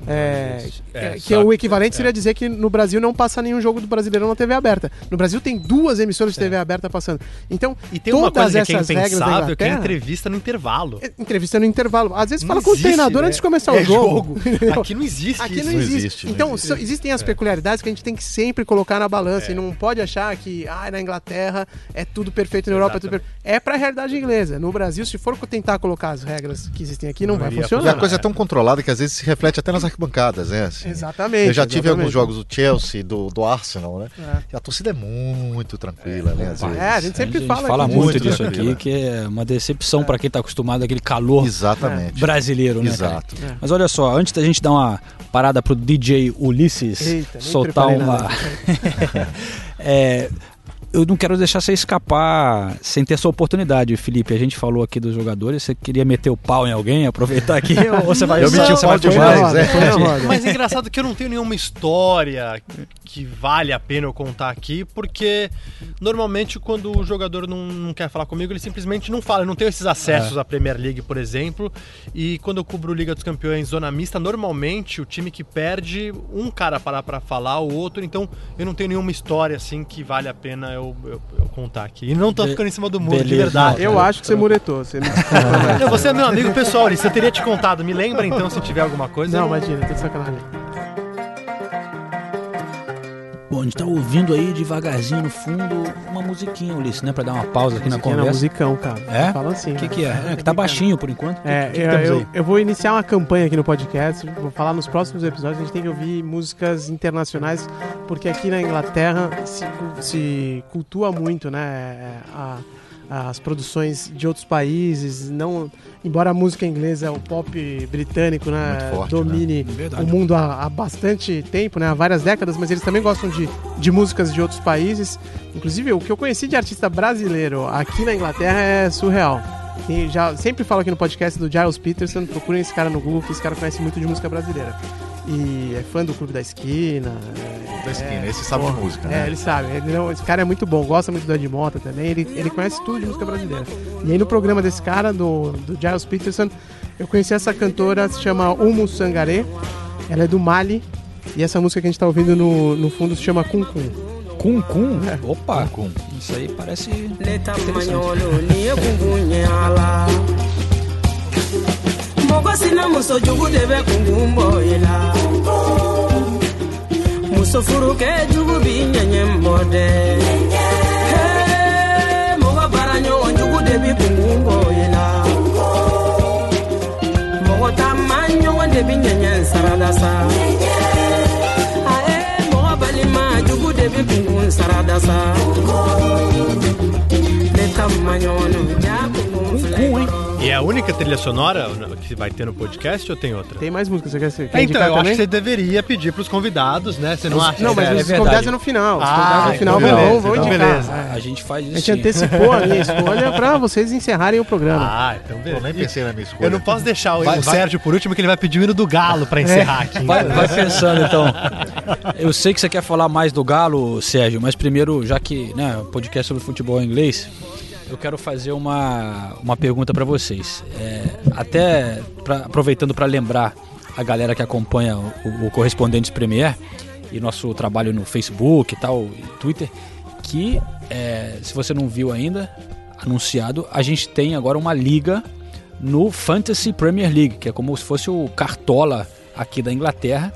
É, É, que só- o equivalente seria dizer que no Brasil não passa nenhum jogo do Brasileirão na TV aberta. No Brasil tem duas emissoras de TV aberta passando. Então, E tem uma todas coisa que é essas regras da impensável, que é Inglaterra- entrevista no intervalo. é, Entrevista no intervalo. Às vezes Não fala com o existe, treinador né? antes de começar É o jogo. Aqui não existe Aqui isso. não Não existe. existe, não então, existe. só- existem as peculiaridades que a gente tem que sempre colocar na balança e não pode achar que ah, na Inglaterra é tudo perfeito, na Europa é tudo perfeito. É pra realidade inglesa. No Brasil, se for tentar colocar as regras que existem aqui, não, Não vai iria E funcionar. a coisa é tão controlada que às vezes se reflete até nas arquibancadas, né? assim. Exatamente. Eu já tive exatamente. alguns jogos do Chelsea, do, do Arsenal, né? É. E a torcida é muito tranquila, né? Às vezes. É, a gente sempre a gente fala, fala muito disso. Tranquilo. aqui, que é uma decepção pra quem tá acostumado àquele calor Exatamente. brasileiro, né? Exato. É. Mas olha só, antes da gente dar uma parada pro DJ Ulisses Eita, soltar uma. É, eu não quero deixar você escapar sem ter essa oportunidade, Felipe. A gente falou aqui dos jogadores. Você queria meter o pau em alguém, aproveitar aqui? ou você vai Eu meti o pau demais, é. Mas é engraçado que eu não tenho nenhuma história que vale a pena eu contar aqui, porque normalmente quando o jogador não, não quer falar comigo, ele simplesmente não fala. Eu não tenho esses acessos à Premier League, por exemplo. E quando eu cubro Liga dos Campeões zona mista, normalmente o time que perde, um cara parar pra falar, o outro. Então eu não tenho nenhuma história assim que vale a pena eu eu, eu- eu contar aqui. E não tô Be- ficando em cima do muro, de verdade. Eu acho que você muretou. Você me? Não, você é meu amigo pessoal, Ulisses. Eu teria te contado. Me lembra então se tiver alguma coisa. Não, imagina, tô de sacanagem. A gente tá ouvindo aí devagarzinho no fundo uma musiquinha, Ulisses, né? Pra dar uma pausa aqui na conversa. musicão, cara. É? Fala assim. O que, né? que é? É que tá baixinho por enquanto. É, que eu, temos eu, aí? eu vou iniciar uma campanha aqui no podcast. Vou falar nos próximos episódios. A gente tem que ouvir músicas internacionais, porque aqui na Inglaterra se, se cultua muito, né? a- as produções de outros países. Não, embora a música inglesa, o pop britânico, né, forte, domine Verdade. o mundo há, há bastante tempo, né? Há várias décadas, mas eles também gostam de, de músicas de outros países. Inclusive, o que eu conheci de artista brasileiro aqui na Inglaterra é surreal. Tem- já, sempre falo aqui no podcast do Giles Peterson, procurem esse cara no Google, que esse cara conhece muito de música brasileira. E é fã do Clube da Esquina. é- Da esquina, esse sabe de música, É, né? ele sabe. Ele não- esse cara é muito bom, gosta muito do Ed Mota também. Ele, ele conhece tudo de música brasileira. E aí no programa desse cara, do, do Giles Peterson, eu conheci essa cantora, se chama Umu Sangaré. Ela é do Mali. E essa música que a gente tá ouvindo no, no fundo se chama Cum Cum. Cum Cum? É. Opa! Cum. Isso aí parece. Leta sina muso jugu de bɛ kungun bɔ i la Muso furu kɛ jugu bi ɲɛɲɛ bɔ dɛ Mɔgɔ bara ɲɔgɔn jugu de bi kungun bɔ i la Mɔgɔ taama ɲɔgɔn de bi ɲɛɲɛ sarada sa Mɔgɔ balima jugu de bi kungun sarada sa é a única trilha sonora que vai ter no podcast ou tem outra? Tem mais música, você quer, você quer É, então, eu acho também? que você deveria pedir pros convidados, né? Você não acha? Não, mas É, os verdade. convidados é no final. Os Ah, convidados no final então vão, beleza, vão então indicar. beleza. É. A gente faz A isso. gente sim. antecipou a minha escolha pra vocês encerrarem o programa. Ah, então Eu beleza. nem pensei na minha escolha. Eu não posso deixar o, Vai- o vai- Sérgio por último, que ele vai pedir o hino do Galo pra encerrar aqui. Vai, vai pensando então. Eu sei que você quer falar mais do Galo, Sérgio, mas primeiro, já que né, o podcast é sobre futebol em inglês, eu quero fazer uma, uma pergunta para vocês. É, até pra- aproveitando para lembrar a galera que acompanha o, o Correspondentes Premier e nosso trabalho no Facebook e tal, e Twitter, que é, se você não viu ainda, anunciado, a gente tem agora uma liga no Fantasy Premier League, que é como se fosse o Cartola aqui da Inglaterra.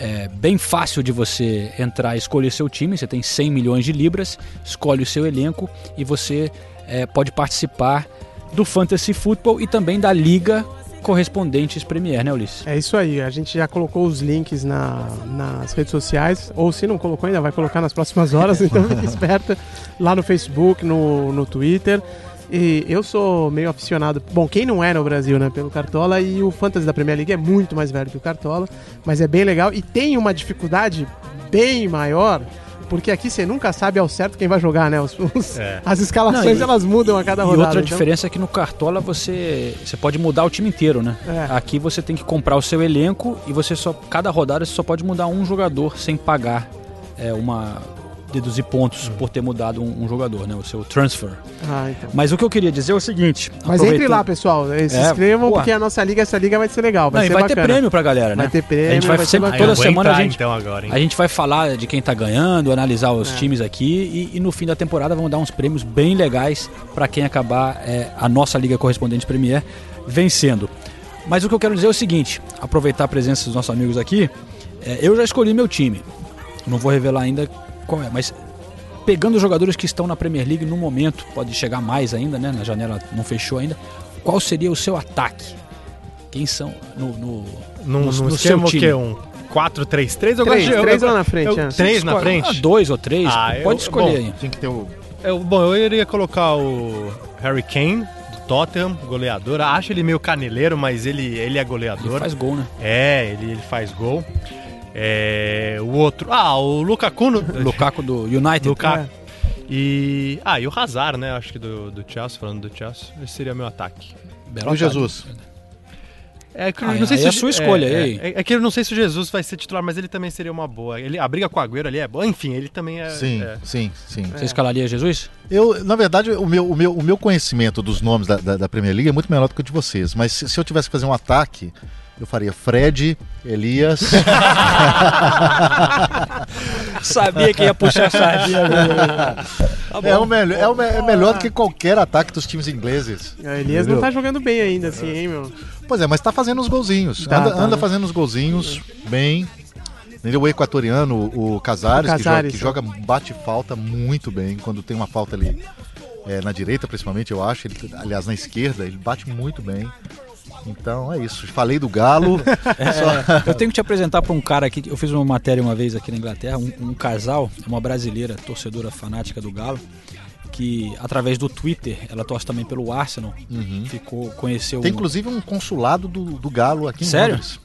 É bem fácil de você entrar e escolher seu time. Você tem 100 milhões de libras, escolhe o seu elenco e você é, pode participar do Fantasy Football e também da Liga Correspondentes Premier, né, Ulisses? É isso aí, a gente já colocou os links na- nas redes sociais, ou se não colocou ainda, vai colocar nas próximas horas, então fique esperta lá no Facebook, no, no Twitter. E eu sou meio aficionado, bom, quem não é no Brasil, né, pelo Cartola, e o Fantasy da Premier League é muito mais velho que o Cartola, mas é bem legal. E tem uma dificuldade bem maior, porque aqui você nunca sabe ao certo quem vai jogar, né? Os- os- É. As escalações Não, e- elas mudam a cada E rodada. outra então- diferença é que no Cartola você, você pode mudar o time inteiro, né? É. Aqui você tem que comprar o seu elenco e você só cada rodada você só pode mudar um jogador sem pagar é, uma deduzir pontos por ter mudado um, um jogador, né? O seu transfer. Ah, então. Mas o que eu queria dizer é o seguinte. Mas entre lá, pessoal. Se É, inscrevam, porque a nossa liga, essa liga vai ser legal. Vai Não, e ser vai bacana. ter prêmio pra galera, né? Vai ter prêmio, A gente vai, vai ser sempre, toda semana a entrar, gente, então agora, hein? a gente vai falar de quem tá ganhando, analisar os É. times aqui e, e no fim da temporada vamos dar uns prêmios bem legais pra quem acabar é, a nossa Liga Correspondente Premier vencendo. Mas o que eu quero dizer é o seguinte: aproveitar a presença dos nossos amigos aqui, é, eu já escolhi meu time. Não vou revelar ainda qual é, mas pegando os jogadores que estão na Premier League no momento, pode chegar mais ainda, né? Na janela não fechou ainda. Qual seria o seu ataque? Quem são no, no, no- num no seu time? quê? Um 4-3-3? Eu Três, gosto de- eu- três eu- lá na frente, eu- é. Três na frente? Ah, dois ou três, Ah, eu- pode escolher bom, aí. Tinha que ter o. Eu- bom, eu iria colocar o Harry Kane, do Tottenham, goleador. Acho ele meio caneleiro, mas ele, ele é Ele goleador. faz gol, né? É, ele, ele faz gol. É, o outro. Ah, o Lukaku. No, Lukaku do United. Lukaku. E. Ah, e o Hazard, né? Acho que do, do Chelsea, falando do Chelsea. Esse seria meu ataque. Belo. Jesus. É que Ah, não sei aí se é a sua escolha, É, aí? é, é que eu não sei se o Jesus vai ser titular, mas ele também seria uma boa. Ele, a briga com o Agüero ali é boa. Enfim, ele também é. Sim, é. sim, sim. Você escalaria Jesus? Eu, na verdade, o meu, o meu, o meu conhecimento dos nomes da, da, da Premier League é muito menor do que o de vocês. Mas se, se eu tivesse que fazer um ataque, Eu faria Fred, Elias. Sabia que ia puxar a sardinha. né? Tá é, o melhor, é, o me- é melhor do que qualquer ataque dos times ingleses. O Elias não Entendeu? tá jogando bem ainda, assim, hein, meu? Pois é, mas tá fazendo os golzinhos. Tá, anda tá, anda né? fazendo os golzinhos bem. O equatoriano, o Casares, O que, joga, Casares, que joga, bate falta muito bem. Quando tem uma falta ali é, na direita, principalmente, eu acho. Ele, aliás, na esquerda, ele bate muito bem. Então é isso. Falei do Galo. Só- Eu tenho que te apresentar para um cara aqui. Eu fiz uma matéria uma vez aqui na Inglaterra. Um, um casal, uma brasileira, torcedora fanática do Galo, que através do Twitter, ela torce também pelo Arsenal. Ficou, conheceu. Uhum. Tem inclusive um consulado do, do Galo aqui em Sério? Londres.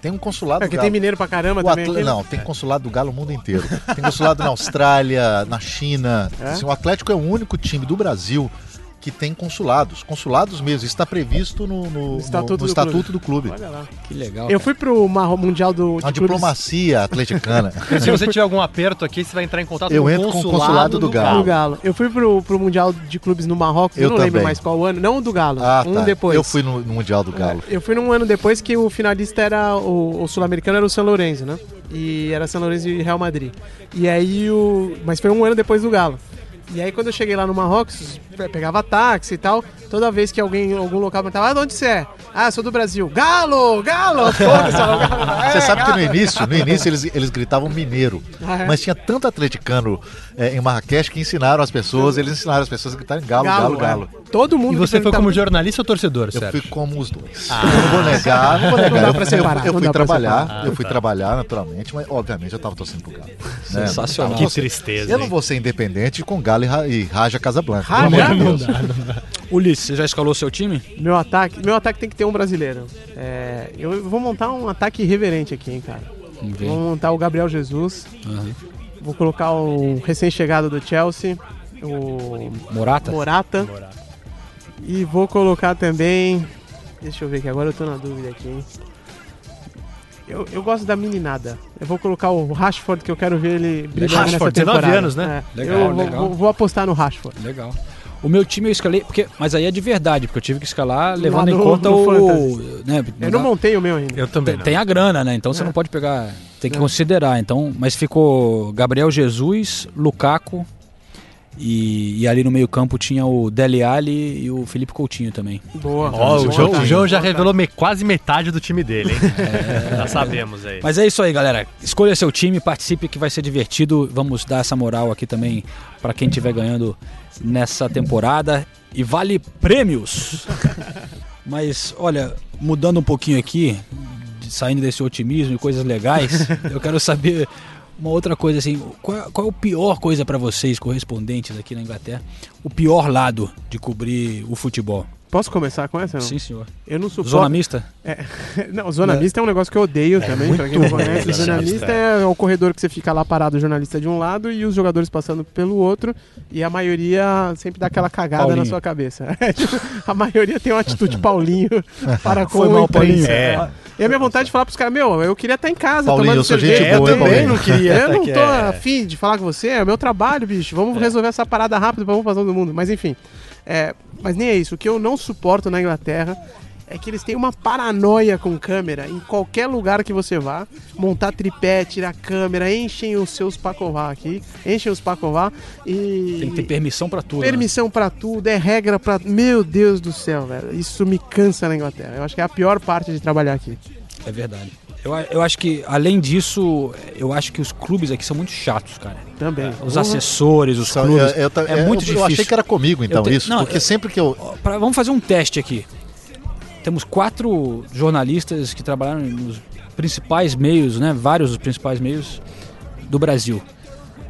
Tem um consulado É do que Galo. tem mineiro pra caramba O também atle- né? Não, tem consulado do Galo no mundo inteiro. Tem consulado na Austrália, na China. É? Assim, o Atlético é o único time do Brasil que tem consulados. Consulados mesmo. Isso está previsto no, no- no- Estatuto no do estatuto do clube. Olha lá. Que legal. Eu cara. fui pro Marro Mundial do. Clubes- diplomacia atleticana. Se você tiver algum aperto aqui, você vai entrar em contato Eu com o entro com o consulado, consulado do Galo. do Galo. Eu fui pro, pro Mundial de Clubes no Marrocos, eu, não lembro também. mais qual ano. Não o do Galo, Ah, um tá. depois. Eu fui no, no Mundial do Galo. Eu fui num ano depois que o finalista era. O, o sul-americano era o São Lourenço, né? E era São Lourenço e Real Madrid. E aí o. Mas foi um ano depois do Galo. E aí quando eu cheguei lá no Marrocos, pe- pegava táxi e tal, toda vez que alguém, algum local perguntava, ah, de onde você é? Ah, sou do Brasil. Galo! Galo! Galo. Você É, sabe que no Galo. início, no início eles, eles gritavam mineiro. Ah, é? Mas tinha tanto atleticano é, em Marrakech que ensinaram as pessoas, eles ensinaram as pessoas a gritarem galo, galo, galo. é. Todo mundo E você foi como jornalista ou torcedor, Eu Sérgio? fui como os dois. Eu não vou negar, não vou negar. Não dá eu, pra eu- separar, eu não fui dá trabalhar, separar. eu fui trabalhar naturalmente, mas obviamente eu tava torcendo pro Galo. né? Sensacional. Não Que tristeza, Eu não vou ser independente com Galo e, Ra- e Raja Casablanca. Raja? pelo amor de Não Deus. Ulisses, você já escalou seu time? Meu ataque, meu ataque tem que ter um brasileiro. É, eu vou montar um ataque irreverente aqui, hein, cara. Vou montar o Gabriel Jesus. Aham. Vou colocar o recém-chegado do Chelsea, o Morata? Morata. E vou colocar também. Deixa eu ver que agora eu tô na dúvida aqui, hein? Eu, eu gosto da meninada. Eu vou colocar o Rashford, que eu quero ver ele brilhar nessa Rashford, 19 temporada. anos, né? É, Legal, eu vou, legal. vou- vou apostar no Rashford. Legal. O meu time eu escalei, porque, mas aí é de verdade, porque eu tive que escalar levando Lá em no- conta no o. Fantasy. Né, Eu não montei o meu ainda. Eu também tem, não. tem a grana, né? Então você É. não pode pegar. Tem que considerar. Então, mas ficou Gabriel Jesus, Lukaku e, e ali no meio-campo tinha o Dele Alli e o Felipe Coutinho também. Boa. Ó, o Boa, João, o João já revelou me- quase metade do time dele, hein? Já sabemos aí. Mas é isso aí, galera. Escolha seu time, participe que vai ser divertido. Vamos dar essa moral aqui também para quem estiver ganhando nessa temporada. E vale prêmios! Mas, olha, mudando um pouquinho aqui, saindo desse otimismo e coisas legais, eu quero saber uma outra coisa assim. Qual, qual é a pior coisa para vocês, correspondentes aqui na Inglaterra? O pior lado de cobrir o futebol? Posso começar com essa? Não? Sim, senhor. Eu não suporto. Zona mista? É, não, zona mista é um negócio que eu odeio também, pra quem não conhece. Zona mista é o corredor que você fica lá parado, o jornalista de um lado e os jogadores passando pelo outro, e a maioria sempre dá aquela cagada Paulinho. na sua cabeça. a maioria tem uma atitude Paulinho para com Foi mal. Paulinho. É. E a minha vontade de falar pros caras, meu, eu queria estar em casa Paulinho, tomando eu sou cerveja. gente boa, eu também Paulinho? não queria. Eu não tô é. afim de falar com você, é o meu trabalho, bicho. Vamos resolver essa parada rápido pra vamos fazer todo mundo. Mas enfim, é, mas nem é isso. O que eu não suporto na Inglaterra é que eles têm uma paranoia com câmera em qualquer lugar que você vá. Montar tripé, tirar câmera, enchem os seus pacová aqui, enchem os pacová e. Tem que ter permissão para tudo. né? Permissão pra tudo, é regra pra. Meu Deus do céu, velho. Isso me cansa na Inglaterra. Eu acho que é a pior parte de trabalhar aqui. É verdade. Eu, eu acho que, além disso, eu acho que os clubes aqui são muito chatos, cara. Também. Os Uhum. assessores, os clubes. eu, eu ta- é muito eu, difícil. Eu achei que era comigo, então, te- isso. não, porque eu- sempre que eu. Pra- vamos fazer um teste aqui. Temos quatro jornalistas que trabalharam nos principais meios, né? Vários dos principais meios do Brasil.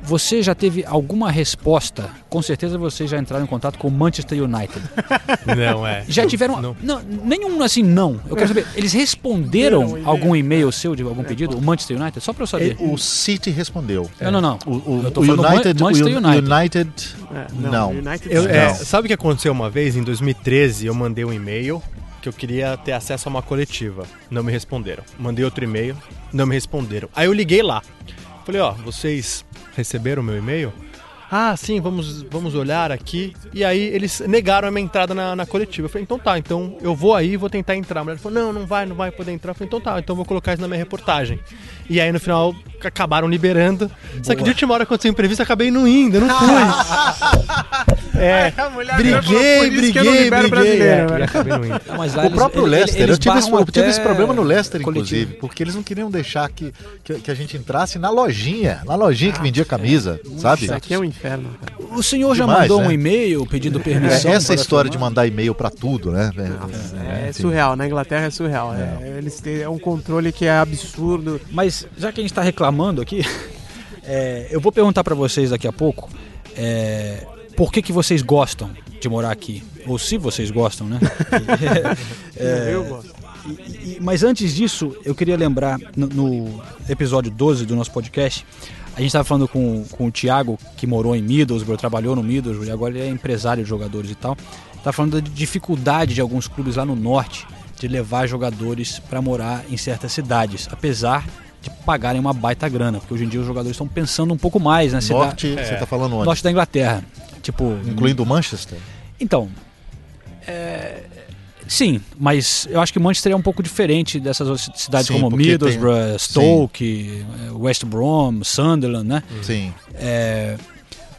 Você já teve alguma resposta? Com certeza vocês já entraram em contato com o Manchester United. Não, é. Já tiveram. Não. Não, nenhum assim, não. Eu quero saber, eles responderam Não, algum e-mail seu de algum pedido? O Manchester United? Só pra eu saber. O City respondeu. Não, não, não. O, o- Eu tô o United, Man- Manchester o United. United É, Não. United Eu- não. é, Não. sabe o que aconteceu uma vez? Em 2013, eu mandei um e-mail que eu queria ter acesso a uma coletiva. Não me responderam. Mandei outro e-mail, não me responderam. Aí eu liguei lá. Falei, ó, vocês receberam o meu e-mail? ah, sim, vamos, vamos olhar aqui. E aí eles negaram a minha entrada na, na coletiva. Eu falei, então tá, então eu vou aí e vou tentar entrar. A mulher falou, não, não vai, não vai poder entrar. Eu falei, então tá, então vou colocar isso na minha reportagem. E aí no final acabaram liberando. Só que de última hora aconteceu imprevisto, acabei não indo, eu não fui. é, briguei, "Por isso que eu não briguei, briguei. É, velho." e acabei não indo. Não, mas lá O eles- próprio ele- Leicester, eu tive, esse, eu tive esse problema no Leicester, coletivo. inclusive, porque eles não queriam deixar que, que, que a gente entrasse na lojinha, na lojinha que vendia camisa, sabe? Isso aqui é um inferno. cara. O senhor já Demais, mandou né? um e-mail pedindo É, permissão? essa para história de mandar e-mail pra tudo, né? É, surreal, na Inglaterra é surreal. É, eles têm é um controle que é absurdo. Mas já que a gente está reclamando aqui, é, eu vou perguntar para vocês daqui a pouco é, por que, que vocês gostam de morar aqui. Ou se vocês gostam, né? É, eu gosto. e- e- mas antes disso, eu queria lembrar, no, no episódio 12 do nosso podcast, a gente estava falando com, com o Thiago, que morou em Middlesbrough, trabalhou no Middlesbrough e agora ele é empresário de jogadores e tal. Tá falando da dificuldade de alguns clubes lá no norte de levar jogadores para morar em certas cidades, apesar de pagarem uma baita grana, porque hoje em dia os jogadores estão pensando um pouco mais na cidade Norte, você tá falando onde? norte da Inglaterra. Tipo, Incluindo Manchester? então, é, sim, mas eu acho que Manchester é um pouco diferente dessas outras cidades Sim, como Middlesbrough, tem- Stoke, eh, West Brom, Sunderland, né? Sim. É,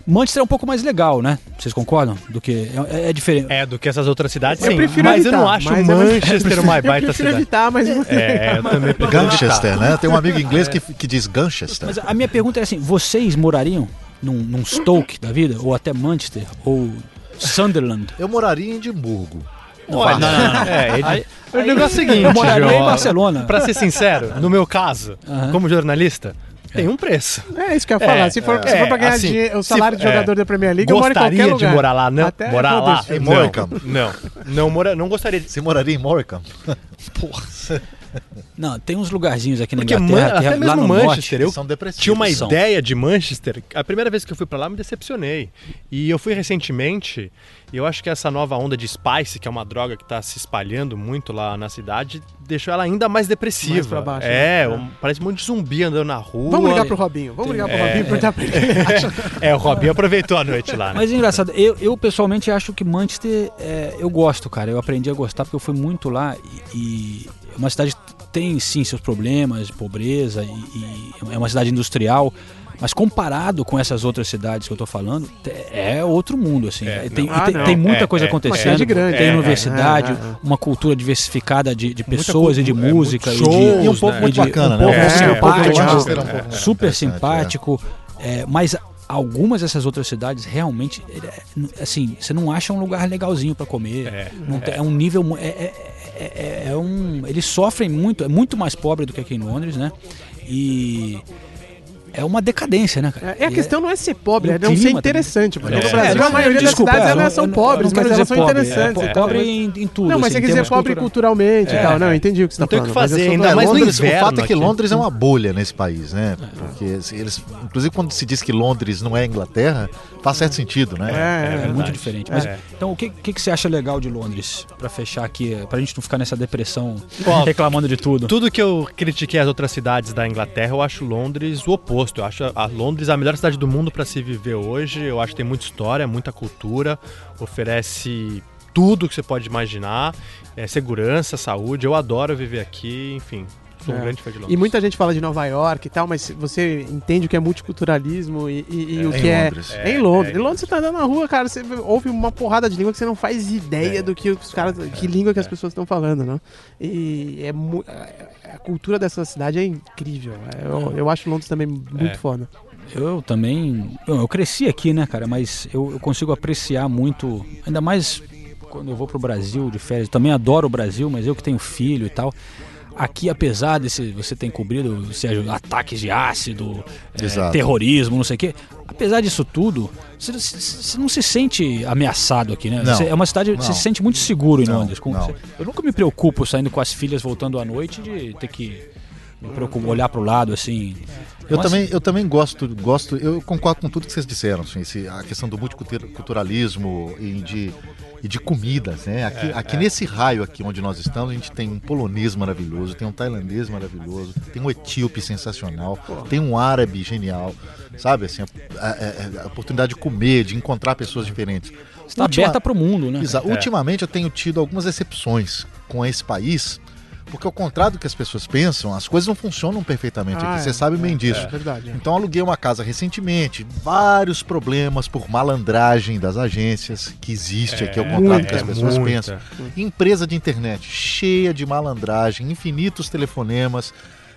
Manchester é um pouco mais legal, né? Vocês concordam? Do que é, é diferente. É, do que essas outras cidades, Eu sim. prefiro mas evitar, eu não acho é Manchester uma Eu baita prefiro cidade. evitar, mas... É, eu também evitar. né? Tem um amigo inglês que, que diz Ganchester. Mas a minha pergunta é assim: vocês morariam num, num Stoke da vida? Ou até Manchester? Ou Sunderland? Eu moraria em Edimburgo. Olha, não, não, não. É, ele- o negócio é o seguinte, Eu moraria em Barcelona. Pra ser sincero, no meu caso, como jornalista, tem um preço. É isso que eu ia falar. É, se, for, é, se for pra ganhar assim, dinheiro, o se- salário de é, jogador da Premier League, eu moro em qualquer Gostaria lugar. de morar lá, não? Até morar lá? Em Não, Morecambe. não, não, mora, não gostaria de... Você moraria em Morecambe? Não, tem uns lugarzinhos aqui na Porque Man- Inglaterra, que até é lá mesmo no Manchester, norte. eu São depressivos. tinha uma São. ideia de Manchester. A primeira vez que eu fui pra lá, me decepcionei. E eu fui recentemente, e eu acho que essa nova onda de Spice, que é uma droga que tá se espalhando muito lá na cidade, deixou ela ainda mais depressiva. Mais pra baixo, é, né? um- parece um monte de zumbi andando na rua. Vamos ligar pro Robinho. Vamos ligar pro Robinho e perguntar pra ele. É, o Robinho aproveitou a noite lá. Né? Mas é engraçado, eu, eu pessoalmente acho que Manchester, é, eu gosto, cara. Eu aprendi a gostar porque eu fui muito lá e, e é uma cidade que tem sim seus problemas, pobreza e, e é uma cidade industrial. Mas comparado com essas outras cidades que eu tô falando, é outro mundo, assim. É, tem, não. Ah, tem, tem muita É, coisa é. acontecendo. Uma cidade grande. Tem É, universidade, é, é. uma cultura diversificada de, de pessoas e de cultura, é, música. muitos e, de, shows, E um povo né? muito de- bacana, um né? povo É, simpático, de é um é, super simpático. é, mas algumas dessas outras cidades realmente, é, assim, você não acha um lugar legalzinho para comer. É, tem- é um nível. É, é, é- é- é um, eles sofrem muito, é muito mais pobre do que aqui em Londres, né? E é uma decadência, né, cara? É, a questão não é ser pobre, é o não ser interessante. Porque É. no Brasil não, a maioria desculpa, das cidades é, elas são pobres, mas elas são pobre, interessantes. É, e tal, pobre em, em tudo. Não, mas assim, você quer dizer pobre culturais. culturalmente e É, tal. Não, é. eu entendi o que você Não tá tem o que falando. fazer ainda da- mais no Londres, o inverno fato é que. Londres é uma bolha nesse país, né? Porque assim, eles, inclusive quando se diz que Londres não é Inglaterra, faz certo sentido, né? É, É, é, muito diferente. Mas, É. Então, o que, que, que você acha legal de Londres? Pra fechar aqui, pra gente não ficar nessa depressão Ó, reclamando de tudo. Tudo que eu critiquei as outras cidades da Inglaterra, eu acho Londres o oposto. Eu acho a Londres a melhor cidade do mundo para se viver hoje. Eu acho que tem muita história, muita cultura, oferece tudo que você pode imaginar, é, segurança, saúde. Eu adoro viver aqui, enfim. Sou um É. grande fã de E Londres. muita gente fala de Nova York e tal, mas você entende o que é multiculturalismo e, e- e o em que é. Londres. É, em Londres. Em Londres você tá andando na rua, cara, você ouve uma porrada de língua que você não faz ideia do que os caras. que língua que as pessoas estão falando, né? E é mu- a cultura dessa cidade é incrível. Eu, eu acho Londres também muito É. foda. Eu também. Eu, eu cresci aqui, né, cara? Mas eu, eu consigo apreciar muito, ainda mais quando eu vou pro Brasil de férias. Eu também adoro o Brasil, mas eu que tenho filho e tal. Aqui, apesar desse você ter encobrido, seja ataques de ácido, é, terrorismo, não sei o quê, apesar disso tudo, você, você- você não se sente ameaçado aqui, né? Não. Você- é uma cidade, Não. você se sente muito seguro em Não, Londres. Com- não. Eu nunca me preocupo saindo com as filhas voltando à noite de ter que me preocupo olhar pro lado assim. Eu Nossa. também, eu também gosto, gosto, eu concordo com tudo que vocês disseram, assim, esse- a questão do multiculturalismo e de, e de comidas, né? Aqui, É, aqui é. nesse raio aqui onde nós estamos, a gente tem um polonês maravilhoso, tem um tailandês maravilhoso, tem um etíope sensacional, tem um árabe genial, sabe? Assim, a, a- a- oportunidade de comer, de encontrar pessoas diferentes. Está aberta pro mundo, né? Cara? Ultimamente eu tenho tido algumas exceções com esse país, porque ao contrário do que as pessoas pensam, as coisas não funcionam perfeitamente Ah, aqui. é. Você sabe bem disso. É verdade. Então aluguei uma casa recentemente, vários problemas por malandragem das agências que existe aqui ao contrário do que as é pessoas muita. pensam. Empresa de internet cheia de malandragem, infinitos telefonemas.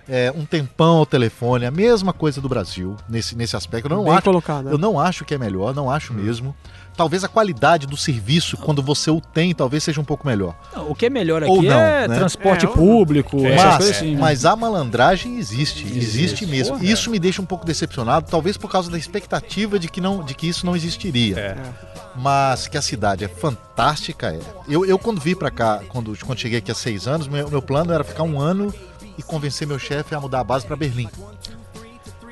é, um tempão ao telefone, a mesma coisa do Brasil nesse, nesse aspecto. Eu não, Bem acho, colocado, né? eu não acho que é melhor, não acho mesmo. Talvez a qualidade do serviço, quando você o tem, talvez seja um pouco melhor. Não, o que é melhor Ou aqui não, é né? transporte É, público, essas Mas, coisas assim. né? mas a malandragem existe, existe, Existe. mesmo. Porra. Isso me deixa um pouco decepcionado, talvez por causa da expectativa de que, não, de que isso não existiria. É. Mas que a cidade é fantástica, é. Eu, eu quando vi pra cá, quando, quando cheguei aqui há seis anos, meu, meu plano era ficar um ano e convencer meu chefe a mudar a base pra Berlim.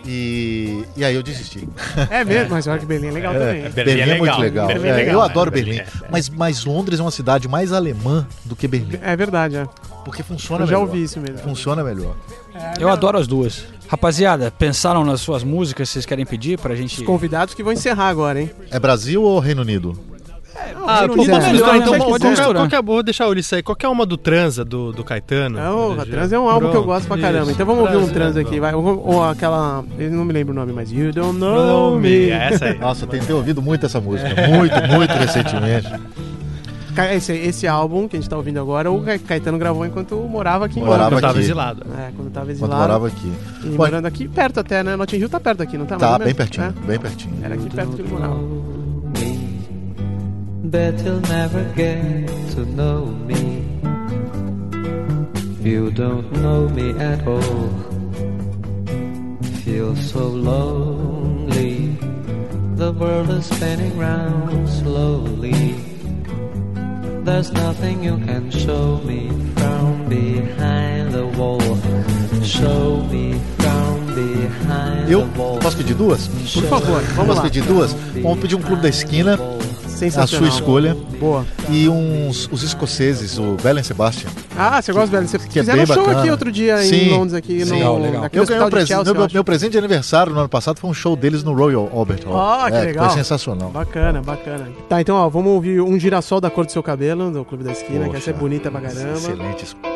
E, e aí eu desisti. É mesmo, mas olha que Berlim é legal também. hein? Berlim é muito legal. legal. Berlim é É, legal, eu né? adoro Berlim Berlim. é- Mas, mas Londres é uma cidade mais alemã do que Berlim. É verdade, é. Porque funciona Eu já melhor. ouvi isso mesmo. Funciona melhor. Eu adoro as duas. Rapaziada, pensaram nas suas músicas que vocês querem pedir pra gente. Os convidados que vão encerrar agora, hein? É Brasil ou Reino Unido? Ah, pô, Unido vamos é misturar, melhor, então né? vamos, Pode vamos- misturar. qual que é, vou deixar o Ulisses aí. Qual que é uma do Transa do, do Caetano? É, o Do- Trans é um álbum que eu Pronto, gosto pra caramba. isso. Então vamos ouvir um Transa, trans né? aqui, vai. Ou, ou aquela. Eu não me lembro o nome, mas You Don't Know Me. Me, é essa aí. Nossa, eu tentei ouvido muito essa música. Muito, muito recentemente. Esse, esse álbum que a gente tá ouvindo agora, o Ca- Caetano gravou enquanto morava aqui em Morava. Quando tava aqui. exilado. É, quando tava Quando exilado. morava aqui. E Bom, morando aqui perto até, né? Notting Hill tá perto aqui, não tá? Mais Tá bem pertinho, É. bem pertinho. Era aqui perto que ele morava. Bet you'll never get to know me. You don't know me at all. Feel so lonely. The world is spinning round slowly. There's nothing you can show me from behind the wall. Show me from behind the wall. posso pedir duas? Por favor, vamos Posso lá. pedir duas? Vamos pedir um clube da esquina, a sua escolha. Boa. E uns os escoceses, o Belen Sebastian. Ah, você gosta do velho? Você Que é fizeram um bem show bacana. aqui outro dia Sim, em Londres, aqui sim. no Legal, legal. Eu ganhei um presente. Meu, meu presente de aniversário no ano passado foi um show deles no Royal Albert Hall. Ah, que É, legal. Foi sensacional. Bacana, bacana. Tá, então, ó, vamos ouvir um girassol da cor do seu cabelo, do Clube da Esquina, que essa é Poxa, bonita pra caramba. Excelente escolha.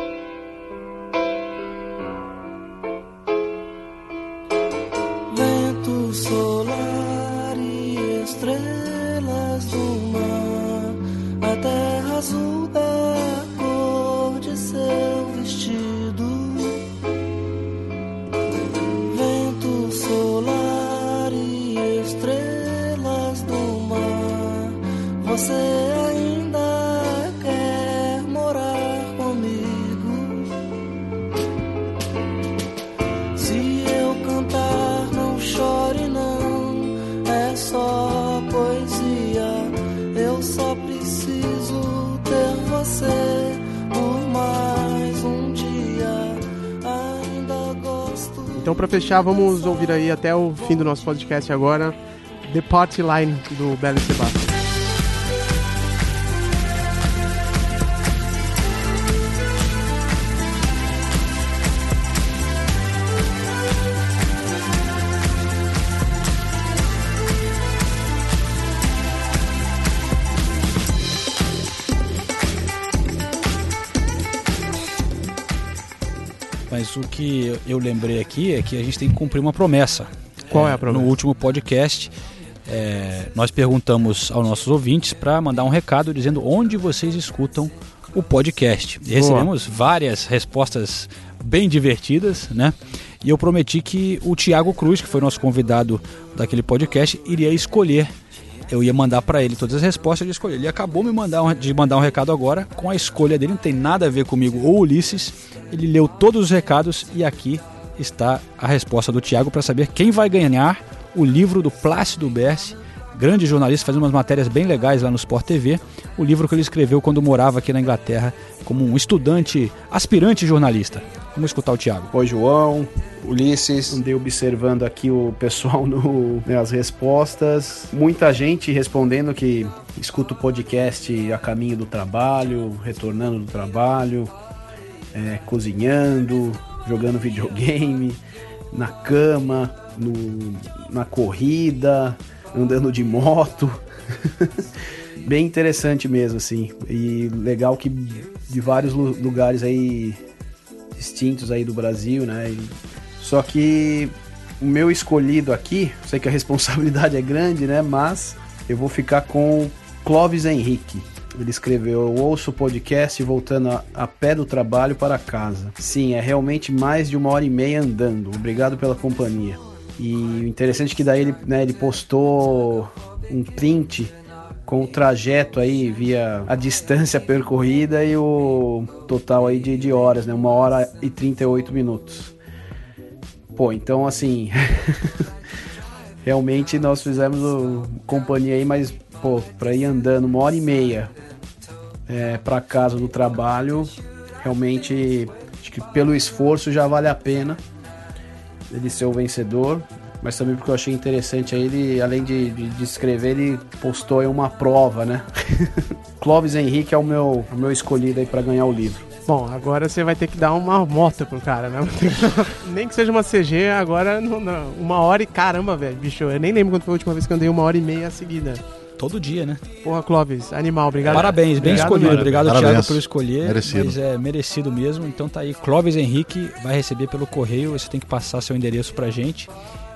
Fechar, vamos ouvir aí até o fim do nosso podcast agora, The Party Line do Belo Sebastian. O que eu lembrei aqui é que a gente tem que cumprir uma promessa. Qual é a promessa? No último podcast, é, nós perguntamos aos nossos ouvintes para mandar um recado dizendo onde vocês escutam o podcast. E recebemos várias respostas bem divertidas, né? E eu prometi que o Tiago Cruz, que foi nosso convidado daquele podcast, iria escolher. Eu ia mandar para ele todas as respostas de escolher. Ele acabou me mandar um- de mandar um recado agora com a escolha dele, não tem nada a ver comigo ou Ulisses. Ele leu todos os recados e aqui está a resposta do Tiago para saber quem vai ganhar o livro do Plácido Berce, grande jornalista, fazendo umas matérias bem legais lá no Sport TV. O livro que ele escreveu quando morava aqui na Inglaterra como um estudante, aspirante jornalista. Vamos escutar o Thiago. Oi, João, Ulisses. Andei observando aqui o pessoal no, né, as respostas. Muita gente respondendo que escuta o podcast a caminho do trabalho, retornando do trabalho, é, cozinhando, jogando videogame, na cama, no, na corrida, andando de moto. Bem interessante mesmo, assim. E legal que de vários lu- lugares aí distintos aí do Brasil, né? E- só que o meu escolhido aqui, sei que a responsabilidade é grande, né? Mas eu vou ficar com Clóvis Henrique. Ele escreveu: Eu ouço o podcast voltando a, a pé do trabalho para casa. Sim, é realmente mais de uma hora e meia andando. Obrigado pela companhia. E o interessante é que daí ele, né, ele postou um print com o trajeto aí via a distância percorrida e o total aí de, de horas, né? Uma hora e 38 minutos. Pô, então assim. realmente nós fizemos o, companhia aí, mas, pô, pra ir andando uma hora e meia é, pra casa do trabalho, realmente acho que pelo esforço já vale a pena ele ser o vencedor. Mas também porque eu achei interessante aí, ele, além de, de, de escrever, ele postou aí uma prova, né? Clóvis Henrique é o meu, o meu escolhido aí pra ganhar o livro. Bom, agora você vai ter que dar uma moto pro cara, né? nem que seja uma CG, agora não, não. uma hora e caramba, velho, bicho. Eu nem lembro quando foi a última vez que eu andei uma hora e meia seguida. Todo dia, né? Porra, Clóvis, animal, obrigado. Parabéns, bem Obrigado escolhido. mesmo. Obrigado, Parabéns. Thiago, por escolher. Merecido. Mas é merecido mesmo. Então tá aí, Clóvis Henrique vai receber pelo correio. Você tem que passar seu endereço pra gente.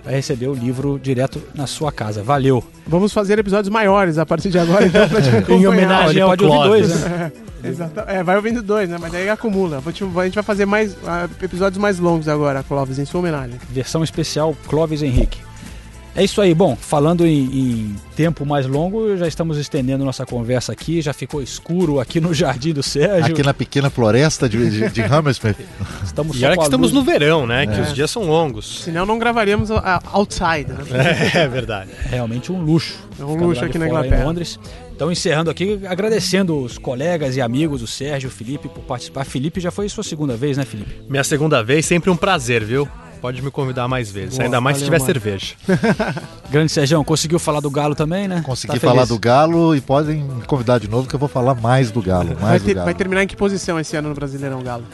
Vai receber o livro direto na sua casa. Valeu. Vamos fazer episódios maiores a partir de agora, então, pra te Em acompanhar. homenagem Ele ao pode ouvir Clóvis. dois, né? Exato. É, vai ouvindo dois, né? Mas aí acumula. Vou te- A gente vai fazer mais ah, episódios mais longos agora, Clóvis, em sua homenagem. Versão especial Clóvis Henrique. É isso aí. Bom, falando em, em tempo mais longo, já estamos estendendo nossa conversa aqui. Já ficou escuro aqui no Jardim do Sérgio. Aqui na pequena floresta de, de, de Hammersmith. Estamos E olha que estamos luz- no verão, né? Que os dias são longos. Senão não gravaríamos outside, né? É, verdade. Realmente um luxo. É um luxo aqui na Inglaterra. Em Londres. Então, encerrando aqui, agradecendo os colegas e amigos, o Sérgio, o Felipe, por participar. Felipe já foi sua segunda vez, né, Felipe? Minha segunda vez, sempre um prazer, viu? Pode me convidar mais vezes. Boa, Ainda mais se valeu, tiver mano. cerveja. Grande Sérgio, conseguiu falar do Galo também, né? Consegui Tá falar feliz? do Galo e podem me convidar de novo que eu vou falar mais do Galo. Vai, Mais do ter- Galo. vai terminar em que posição esse ano no Brasileirão, Galo?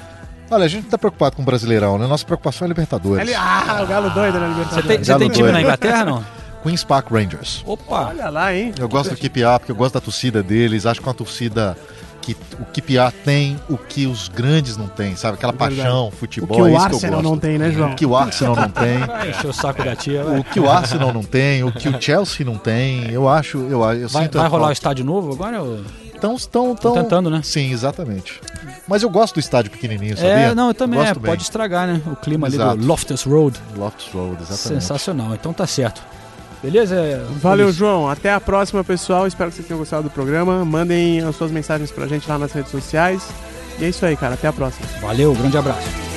Olha, a gente não tá preocupado com o Brasileirão, né? Nossa preocupação é Libertadores. Ele- ah, o Galo doido na Libertadores. tem, você Galo tem time doido. na Inglaterra, não? Queen's Park Rangers. Opa! Olha lá, hein? Eu gosto do QPA porque eu gosto da torcida deles. Acho que é uma torcida que o QPA tem o que os grandes não têm, sabe? Aquela Verdade. paixão, O futebol, que é o isso que eu Arsenal gosto. não tem, né, João? O que o Arsenal não tem. Vai encher o saco da tia, vai. O que o Arsenal não tem, o que o Chelsea não tem, eu acho, eu, eu Vai, sinto vai rolar o estádio novo agora? ou- Tão, tão, tão... tentando, né? Sim, exatamente. Mas eu gosto do estádio pequenininho, sabia? É, não, eu também. É, pode estragar, né? O clima ali Exato. do Loftus Road. Loftus Road, exatamente. Sensacional. Então tá certo. Beleza? Valeu? João. Até a próxima, pessoal. Espero que vocês tenham gostado do programa. Mandem as suas mensagens pra gente lá nas redes sociais. E é isso aí, cara. Até a próxima. Valeu, grande abraço.